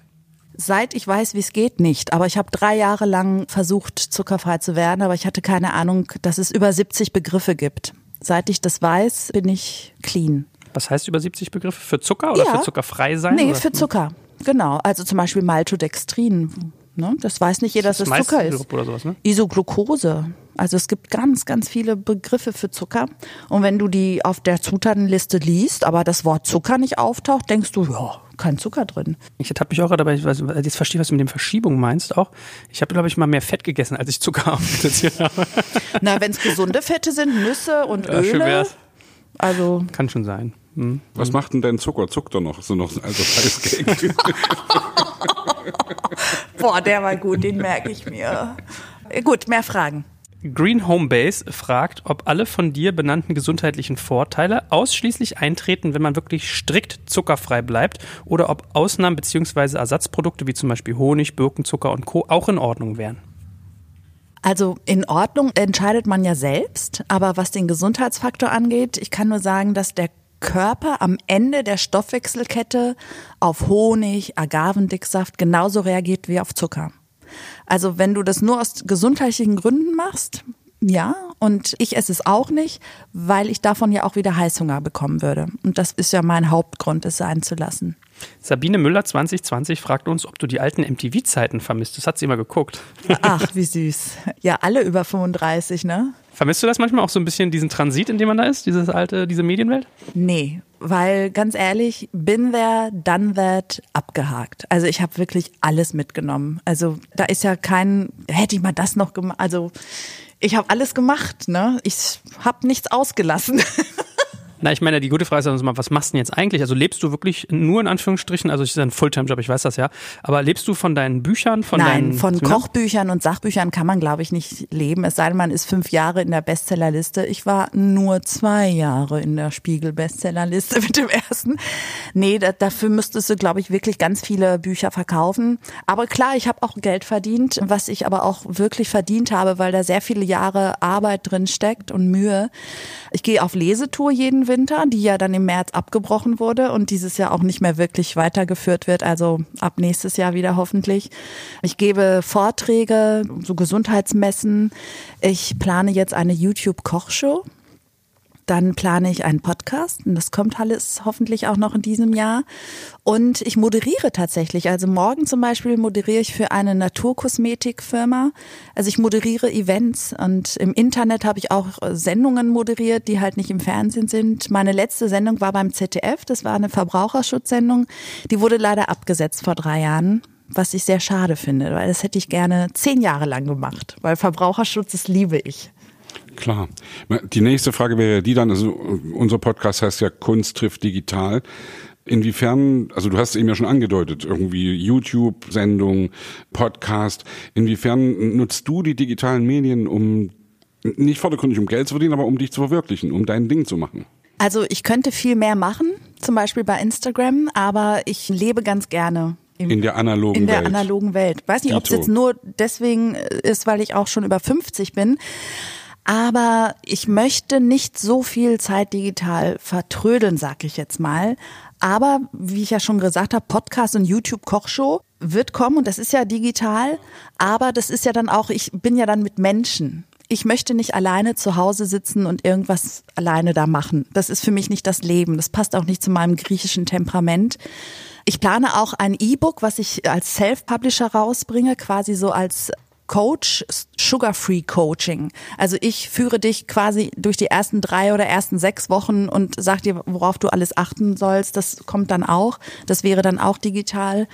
S3: Seit ich weiß, wie es geht, nicht. Aber ich habe drei Jahre lang versucht, zuckerfrei zu werden, aber ich hatte keine Ahnung, dass es über 70 Begriffe gibt. Seit ich das weiß, bin ich clean.
S1: Was heißt über 70 Begriffe? Für Zucker oder
S3: Ja.
S1: für zuckerfrei sein?
S3: Nee,
S1: oder?
S3: für Zucker. Genau. Also zum Beispiel Maltodextrin. Ne? Das weiß nicht jeder, dass
S1: Das
S3: es Zucker ist.
S1: Oder sowas, ne?
S3: Isoglucose. Also es gibt ganz, ganz viele Begriffe für Zucker. Und wenn du die auf der Zutatenliste liest, aber das Wort Zucker nicht auftaucht, denkst du, ja, kein Zucker drin.
S1: Ich ertappe mich auch gerade dabei, ich weiß, jetzt verstehe, was du mit dem Verschiebung meinst auch. Ich habe, glaube ich, mal mehr Fett gegessen, als ich Zucker aufgesetzt habe.
S3: Na, wenn es gesunde Fette sind, Nüsse und
S1: Ja, schön
S3: Öle.
S1: wär's.
S3: Also
S1: Kann schon sein. Hm.
S2: Was macht denn dein Zucker? Zuckt er noch? So noch also Eiscake.
S3: Boah, der war gut, den merke ich mir. Äh, Gut, mehr Fragen.
S1: Green Home Base fragt, ob alle von dir benannten gesundheitlichen Vorteile ausschließlich eintreten, wenn man wirklich strikt zuckerfrei bleibt oder ob Ausnahmen bzw. Ersatzprodukte wie zum Beispiel Honig, Birkenzucker und Co. auch in Ordnung wären.
S3: Also in Ordnung entscheidet man ja selbst, aber was den Gesundheitsfaktor angeht, ich kann nur sagen, dass der Körper am Ende der Stoffwechselkette auf Honig, Agavendicksaft genauso reagiert wie auf Zucker. Also wenn du das nur aus gesundheitlichen Gründen machst, ja, und ich esse es auch nicht, weil ich davon ja auch wieder Heißhunger bekommen würde. Und das ist ja mein Hauptgrund, es sein zu lassen.
S1: Sabine Müller 2020 fragt uns, ob du die alten MTV-Zeiten vermisst. Das hat sie immer geguckt.
S3: Ach, wie süß. Ja, alle über 35, ne?
S1: Vermisst du das manchmal auch so ein bisschen, diesen Transit, in dem man da ist, dieses alte, diese Medienwelt?
S3: Nee, weil ganz ehrlich, bin there, done that, abgehakt. Also ich habe wirklich alles mitgenommen. Also da ist ja kein, hätte ich mal das noch gemacht. Also ich habe alles gemacht, ne? Ich habe nichts ausgelassen.
S1: Na, ich meine, die gute Frage ist also mal, was machst du denn jetzt eigentlich? Also lebst du wirklich nur in Anführungsstrichen, also es ist ein Fulltime-Job, ich weiß das ja, aber lebst du von deinen Büchern, von
S3: Nein,
S1: deinen
S3: von? Kochbüchern und Sachbüchern kann man, glaube ich, nicht leben. Es sei denn, man ist fünf Jahre in der Bestsellerliste. Ich war nur zwei Jahre in der Spiegel-Bestsellerliste mit dem ersten. Nee, da, dafür müsstest du, glaube ich, wirklich ganz viele Bücher verkaufen. Aber klar, ich habe auch Geld verdient, was ich aber auch wirklich verdient habe, weil da sehr viele Jahre Arbeit drin steckt und Mühe. Ich gehe auf Lesetour jeden Winter, die ja dann im März abgebrochen wurde und dieses Jahr auch nicht mehr wirklich weitergeführt wird. Also ab nächstes Jahr wieder hoffentlich. Ich gebe Vorträge, so Gesundheitsmessen. Ich plane jetzt eine YouTube-Kochshow. Dann plane ich einen Podcast und das kommt alles hoffentlich auch noch in diesem Jahr. Und ich moderiere tatsächlich. Also morgen zum Beispiel moderiere ich für eine Naturkosmetikfirma. Also ich moderiere Events und im Internet habe ich auch Sendungen moderiert, die halt nicht im Fernsehen sind. Meine letzte Sendung war beim ZDF. Das war eine Verbraucherschutzsendung. Die wurde leider abgesetzt vor drei Jahren was ich sehr schade finde, weil das hätte ich gerne zehn Jahre lang gemacht, weil Verbraucherschutz, das liebe ich.
S2: Klar. Die nächste Frage wäre die dann, also unser Podcast heißt ja Kunst trifft digital. Inwiefern, also du hast eben ja schon angedeutet, irgendwie YouTube-Sendung, Podcast, inwiefern nutzt du die digitalen Medien, um nicht vordergründig um Geld zu verdienen, aber um dich zu verwirklichen, um dein Ding zu machen?
S3: Also ich könnte viel mehr machen, zum Beispiel bei Instagram, aber ich lebe ganz gerne
S2: In der analogen
S3: in der
S2: Welt.
S3: analogen Welt. Weiß nicht, ob es jetzt nur deswegen ist, weil ich auch schon über 50 bin. Aber ich möchte nicht so viel Zeit digital vertrödeln, sag ich jetzt mal. Aber wie ich ja schon gesagt habe, Podcast und YouTube Kochshow wird kommen und das ist ja digital. Aber das ist ja dann auch, ich bin ja dann mit Menschen ich möchte nicht alleine zu Hause sitzen und irgendwas alleine da machen. Das ist für mich nicht das Leben. Das passt auch nicht zu meinem griechischen Temperament. Ich plane auch ein E-Book, was ich als Self-Publisher rausbringe, quasi so als Coach Sugar-Free Coaching. Also ich führe dich quasi durch die ersten drei oder ersten sechs Wochen und sag dir, worauf du alles achten sollst. Das kommt dann auch. Das wäre dann auch digital.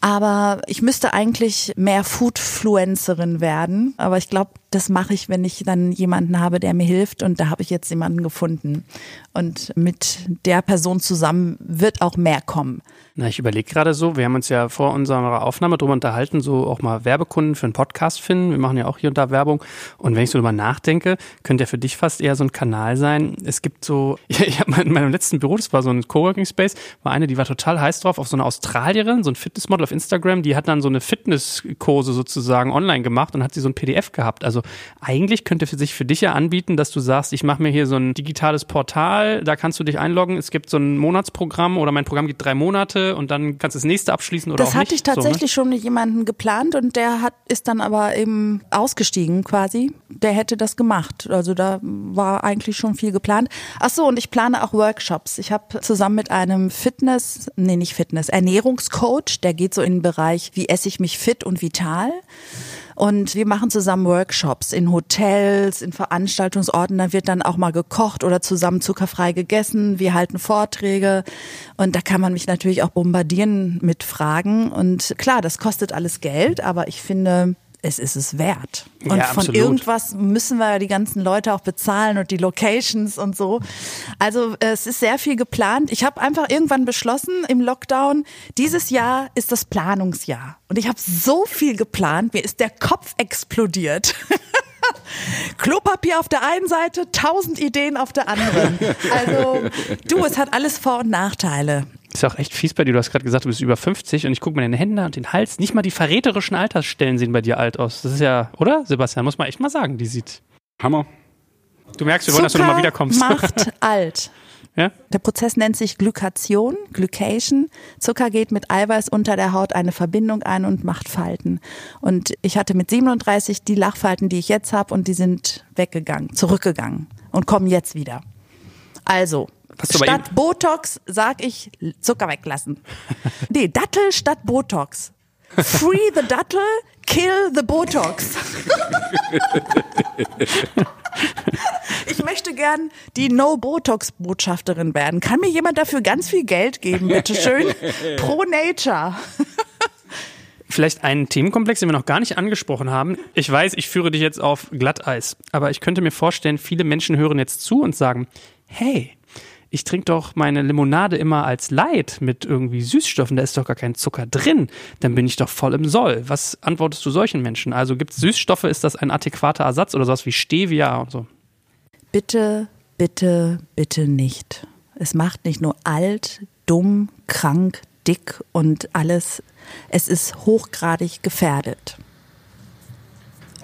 S3: Aber ich müsste eigentlich mehr Foodfluencerin werden. Aber ich glaube, das mache ich, wenn ich dann jemanden habe, der mir hilft. Und da habe ich jetzt jemanden gefunden. Und mit der Person zusammen wird auch mehr kommen.
S1: Na, ich überlege gerade so, wir haben uns ja vor unserer Aufnahme drüber unterhalten, so auch mal Werbekunden für einen Podcast finden. Wir machen ja auch hier und da Werbung. Und wenn ich so drüber nachdenke, könnte ja für dich fast eher so ein Kanal sein. Es gibt so, ja, ich habe in meinem letzten Büro, das war so ein Coworking Space, war eine, die war total heiß drauf auf so eine Australierin, so ein Fitnessmodel auf Instagram, die hat dann so eine Fitnesskurse sozusagen online gemacht und hat sie so ein PDF gehabt. Also eigentlich könnte für sich für dich ja anbieten, dass du sagst, ich mache mir hier so ein digitales Portal, da kannst du dich einloggen. Es gibt so ein Monatsprogramm oder mein Programm geht drei Monate und dann kannst du das nächste abschließen oder
S3: das
S1: auch
S3: nicht. Das hatte ich tatsächlich so, ne? schon mit jemandem geplant und der hat ist dann aber eben ausgestiegen quasi. Der hätte das gemacht. Also da war eigentlich schon viel geplant. Ach so, und ich plane auch Workshops. Ich habe zusammen mit einem Fitness, nee, nicht Fitness, Ernährungscoach, der geht so in den Bereich, wie esse ich mich fit und vital. Und wir machen zusammen Workshops in Hotels, in Veranstaltungsorten. Da wird dann auch mal gekocht oder zusammen zuckerfrei gegessen. Wir halten Vorträge. Und da kann man mich natürlich auch bombardieren mit Fragen. Und klar, das kostet alles Geld, aber ich finde, es ist es wert. Und
S1: ja,
S3: von
S1: absolut.
S3: irgendwas müssen wir ja die ganzen Leute auch bezahlen und die Locations und so. Also äh, es ist sehr viel geplant. Ich habe einfach irgendwann beschlossen im Lockdown, dieses Jahr ist das Planungsjahr. Und ich habe so viel geplant, mir ist der Kopf explodiert. Klopapier auf der einen Seite, tausend Ideen auf der anderen. Also du, es hat alles Vor- und Nachteile.
S1: Ist ja auch echt fies bei dir. Du hast gerade gesagt, du bist über 50 und ich gucke mir deine Hände und den Hals. Nicht mal die verräterischen Altersstellen sehen bei dir alt aus. Das ist ja, oder, Sebastian? Muss man echt mal sagen, die sieht.
S2: Hammer.
S1: Du merkst, wir wollen, dass du nochmal wiederkommst.
S3: macht alt.
S1: Ja?
S3: Der Prozess nennt sich Glykation, Glycation. Zucker geht mit Eiweiß unter der Haut eine Verbindung ein und macht Falten. Und ich hatte mit 37 die Lachfalten, die ich jetzt habe, und die sind weggegangen, zurückgegangen und kommen jetzt wieder. Also, statt Botox sag ich Zucker weglassen. Nee, Dattel statt Botox. Free the Dattel, kill the Botox. Ich möchte gern die No-Botox-Botschafterin werden. Kann mir jemand dafür ganz viel Geld geben, bitteschön? Pro Nature.
S1: Vielleicht einen Themenkomplex, den wir noch gar nicht angesprochen haben. Ich weiß, ich führe dich jetzt auf Glatteis, aber ich könnte mir vorstellen, viele Menschen hören jetzt zu und sagen, hey, ich trinke doch meine Limonade immer als Light mit irgendwie Süßstoffen, da ist doch gar kein Zucker drin, dann bin ich doch voll im Soll. Was antwortest du solchen Menschen? Also gibt es Süßstoffe, ist das ein adäquater Ersatz oder sowas wie Stevia und so?
S3: Bitte, bitte, bitte nicht. Es macht nicht nur alt, dumm, krank, dick und alles. Es ist hochgradig gefährdet.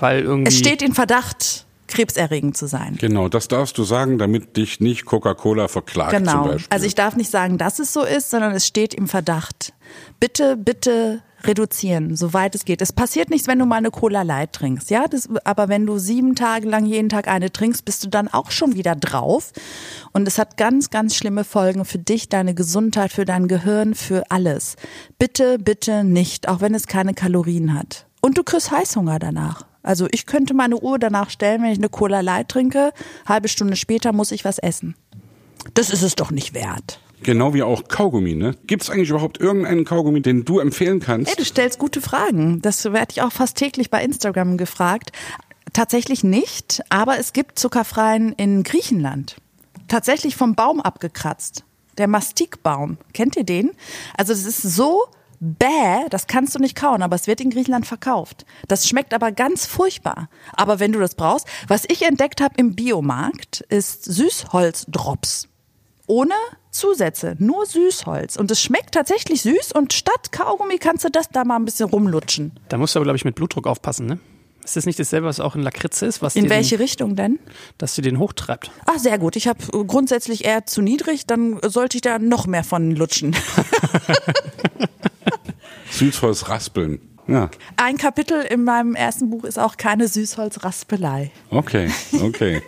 S1: Weil irgendwie.
S3: Es steht in Verdacht, krebserregend zu sein.
S2: Genau, das darfst du sagen, damit dich nicht Coca-Cola verklagt zum
S3: Genau.
S2: Beispiel.
S3: Also ich darf nicht sagen, dass es so ist, sondern es steht im Verdacht. Bitte, bitte reduzieren, soweit es geht. Es passiert nichts, wenn du mal eine Cola Light trinkst, ja. Das, aber wenn du sieben Tage lang jeden Tag eine trinkst, bist du dann auch schon wieder drauf. Und es hat ganz, ganz schlimme Folgen für dich, deine Gesundheit, für dein Gehirn, für alles. Bitte, bitte nicht, auch wenn es keine Kalorien hat. Und du kriegst Heißhunger danach. Also ich könnte meine Uhr danach stellen, wenn ich eine Cola Light trinke. Halbe Stunde später muss ich was essen. Das ist es doch nicht wert.
S2: Genau wie auch Kaugummi, ne? Gibt es eigentlich überhaupt irgendeinen Kaugummi, den du empfehlen kannst?
S3: Hey, du stellst gute Fragen. Das werde ich auch fast täglich bei Instagram gefragt. Tatsächlich nicht, aber es gibt zuckerfreien in Griechenland. Tatsächlich vom Baum abgekratzt. Der Mastikbaum. Kennt ihr den? Also das ist so bäh, das kannst du nicht kauen, aber es wird in Griechenland verkauft. Das schmeckt aber ganz furchtbar. Aber wenn du das brauchst, was ich entdeckt habe im Biomarkt, ist Süßholzdrops. Ohne Zusätze, nur Süßholz. Und es schmeckt tatsächlich süß und statt Kaugummi kannst du das da mal ein bisschen rumlutschen.
S1: Da musst du aber, glaube ich, mit Blutdruck aufpassen, ne? Ist das nicht dasselbe, was auch in Lakritze ist? Was
S3: In welche
S1: den,
S3: Richtung denn?
S1: Dass sie den hochtreibt.
S3: Ach, sehr gut. Ich habe grundsätzlich eher zu niedrig, dann sollte ich da noch mehr von lutschen.
S2: Süßholz raspeln. Ja.
S3: Ein Kapitel in meinem ersten Buch ist auch keine Süßholzraspelei.
S2: Okay, okay.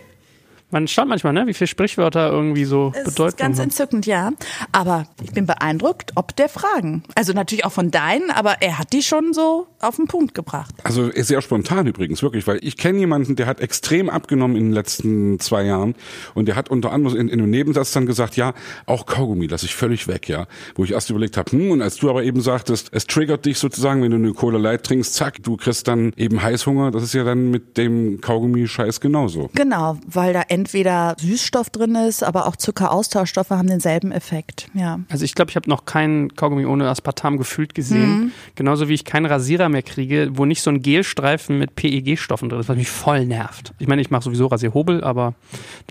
S1: Man schaut manchmal, ne, wie viele Sprichwörter irgendwie so
S3: Es ist
S1: Bedeutung
S3: ganz
S1: haben.
S3: entzückend, ja. Aber ich bin beeindruckt, ob der Fragen. Also natürlich auch von deinen, aber er hat die schon so auf den Punkt gebracht.
S2: Also sehr spontan übrigens, wirklich, weil ich kenne jemanden, der hat extrem abgenommen in den letzten zwei Jahren und der hat unter anderem in, in einem Nebensatz dann gesagt, ja, auch Kaugummi lasse ich völlig weg, ja. Wo ich erst überlegt habe, hm, und als du aber eben sagtest, es triggert dich sozusagen, wenn du eine Cola Light trinkst, zack, du kriegst dann eben Heißhunger, das ist ja dann mit dem Kaugummi-Scheiß genauso.
S3: Genau, weil da entweder Süßstoff drin ist, aber auch Zuckeraustauschstoffe haben denselben Effekt. Ja.
S1: Also ich glaube, ich habe noch keinen Kaugummi ohne Aspartam gefühlt gesehen. Genauso wie ich keinen Rasierer mehr kriege, wo nicht so ein Gelstreifen mit PEG-Stoffen drin ist, was mich voll nervt. Ich meine, ich mache sowieso Rasierhobel, aber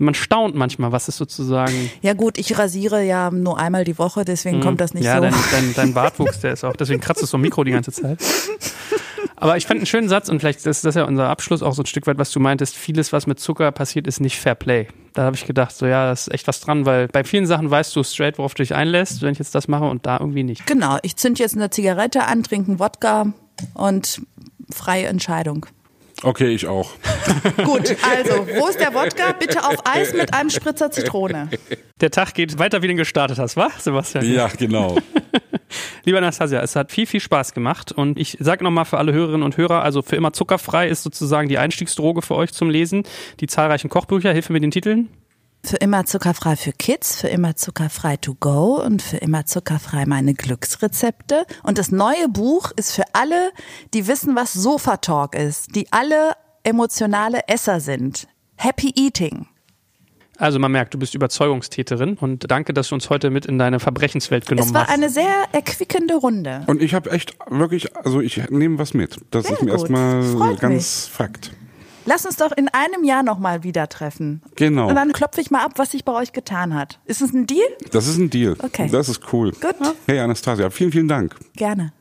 S1: man staunt manchmal, was ist sozusagen.
S3: Ja gut, ich rasiere ja nur einmal die Woche, deswegen kommt das nicht
S1: ja,
S3: so.
S1: dein, dein, dein Bartwuchs, der ist auch, deswegen kratzt es so im Mikro die ganze Zeit. Aber ich fand einen schönen Satz und vielleicht ist das ja unser Abschluss auch so ein Stück weit, was du meintest. Vieles, was mit Zucker passiert, ist nicht Fair Play. Da habe ich gedacht, so ja, da ist echt was dran, weil bei vielen Sachen weißt du straight, worauf du dich einlässt, wenn ich jetzt das mache und da irgendwie nicht.
S3: Genau, ich zünd jetzt eine Zigarette an, trinke einen Wodka und freie Entscheidung.
S2: Okay, ich auch.
S3: Gut, also, wo ist der Wodka? Bitte auf Eis mit einem Spritzer Zitrone.
S1: Der Tag geht weiter, wie du ihn gestartet hast, wa, Sebastian?
S2: Ja, genau.
S1: Lieber Anastasia, es hat viel, viel Spaß gemacht und ich sage nochmal für alle Hörerinnen und Hörer, also für immer zuckerfrei ist sozusagen die Einstiegsdroge für euch zum Lesen. Die zahlreichen Kochbücher, Hilfe mit den Titeln.
S3: Für immer zuckerfrei für Kids, für immer zuckerfrei to go und für immer zuckerfrei meine Glücksrezepte. Und das neue Buch ist für alle, die wissen, was Sofa Talk ist, die alle emotionale Esser sind. Happy Eating.
S1: Also man merkt, du bist Überzeugungstäterin und danke, dass du uns heute mit in deine Verbrechenswelt genommen
S3: Es war
S1: hast.
S3: eine sehr erquickende Runde.
S2: Und ich habe echt wirklich, also ich nehme was mit. Das
S3: Sehr
S2: ist mir
S3: gut.
S2: erstmal
S3: Freut
S2: ganz Fakt.
S3: Lass uns doch in einem Jahr nochmal wieder treffen.
S2: Genau.
S3: Und dann klopfe ich mal ab, was sich bei euch getan hat. Ist es ein Deal?
S2: Das ist ein Deal.
S3: Okay.
S2: Das ist cool.
S3: Gut.
S2: Hey Anastasia, vielen, vielen Dank.
S3: Gerne.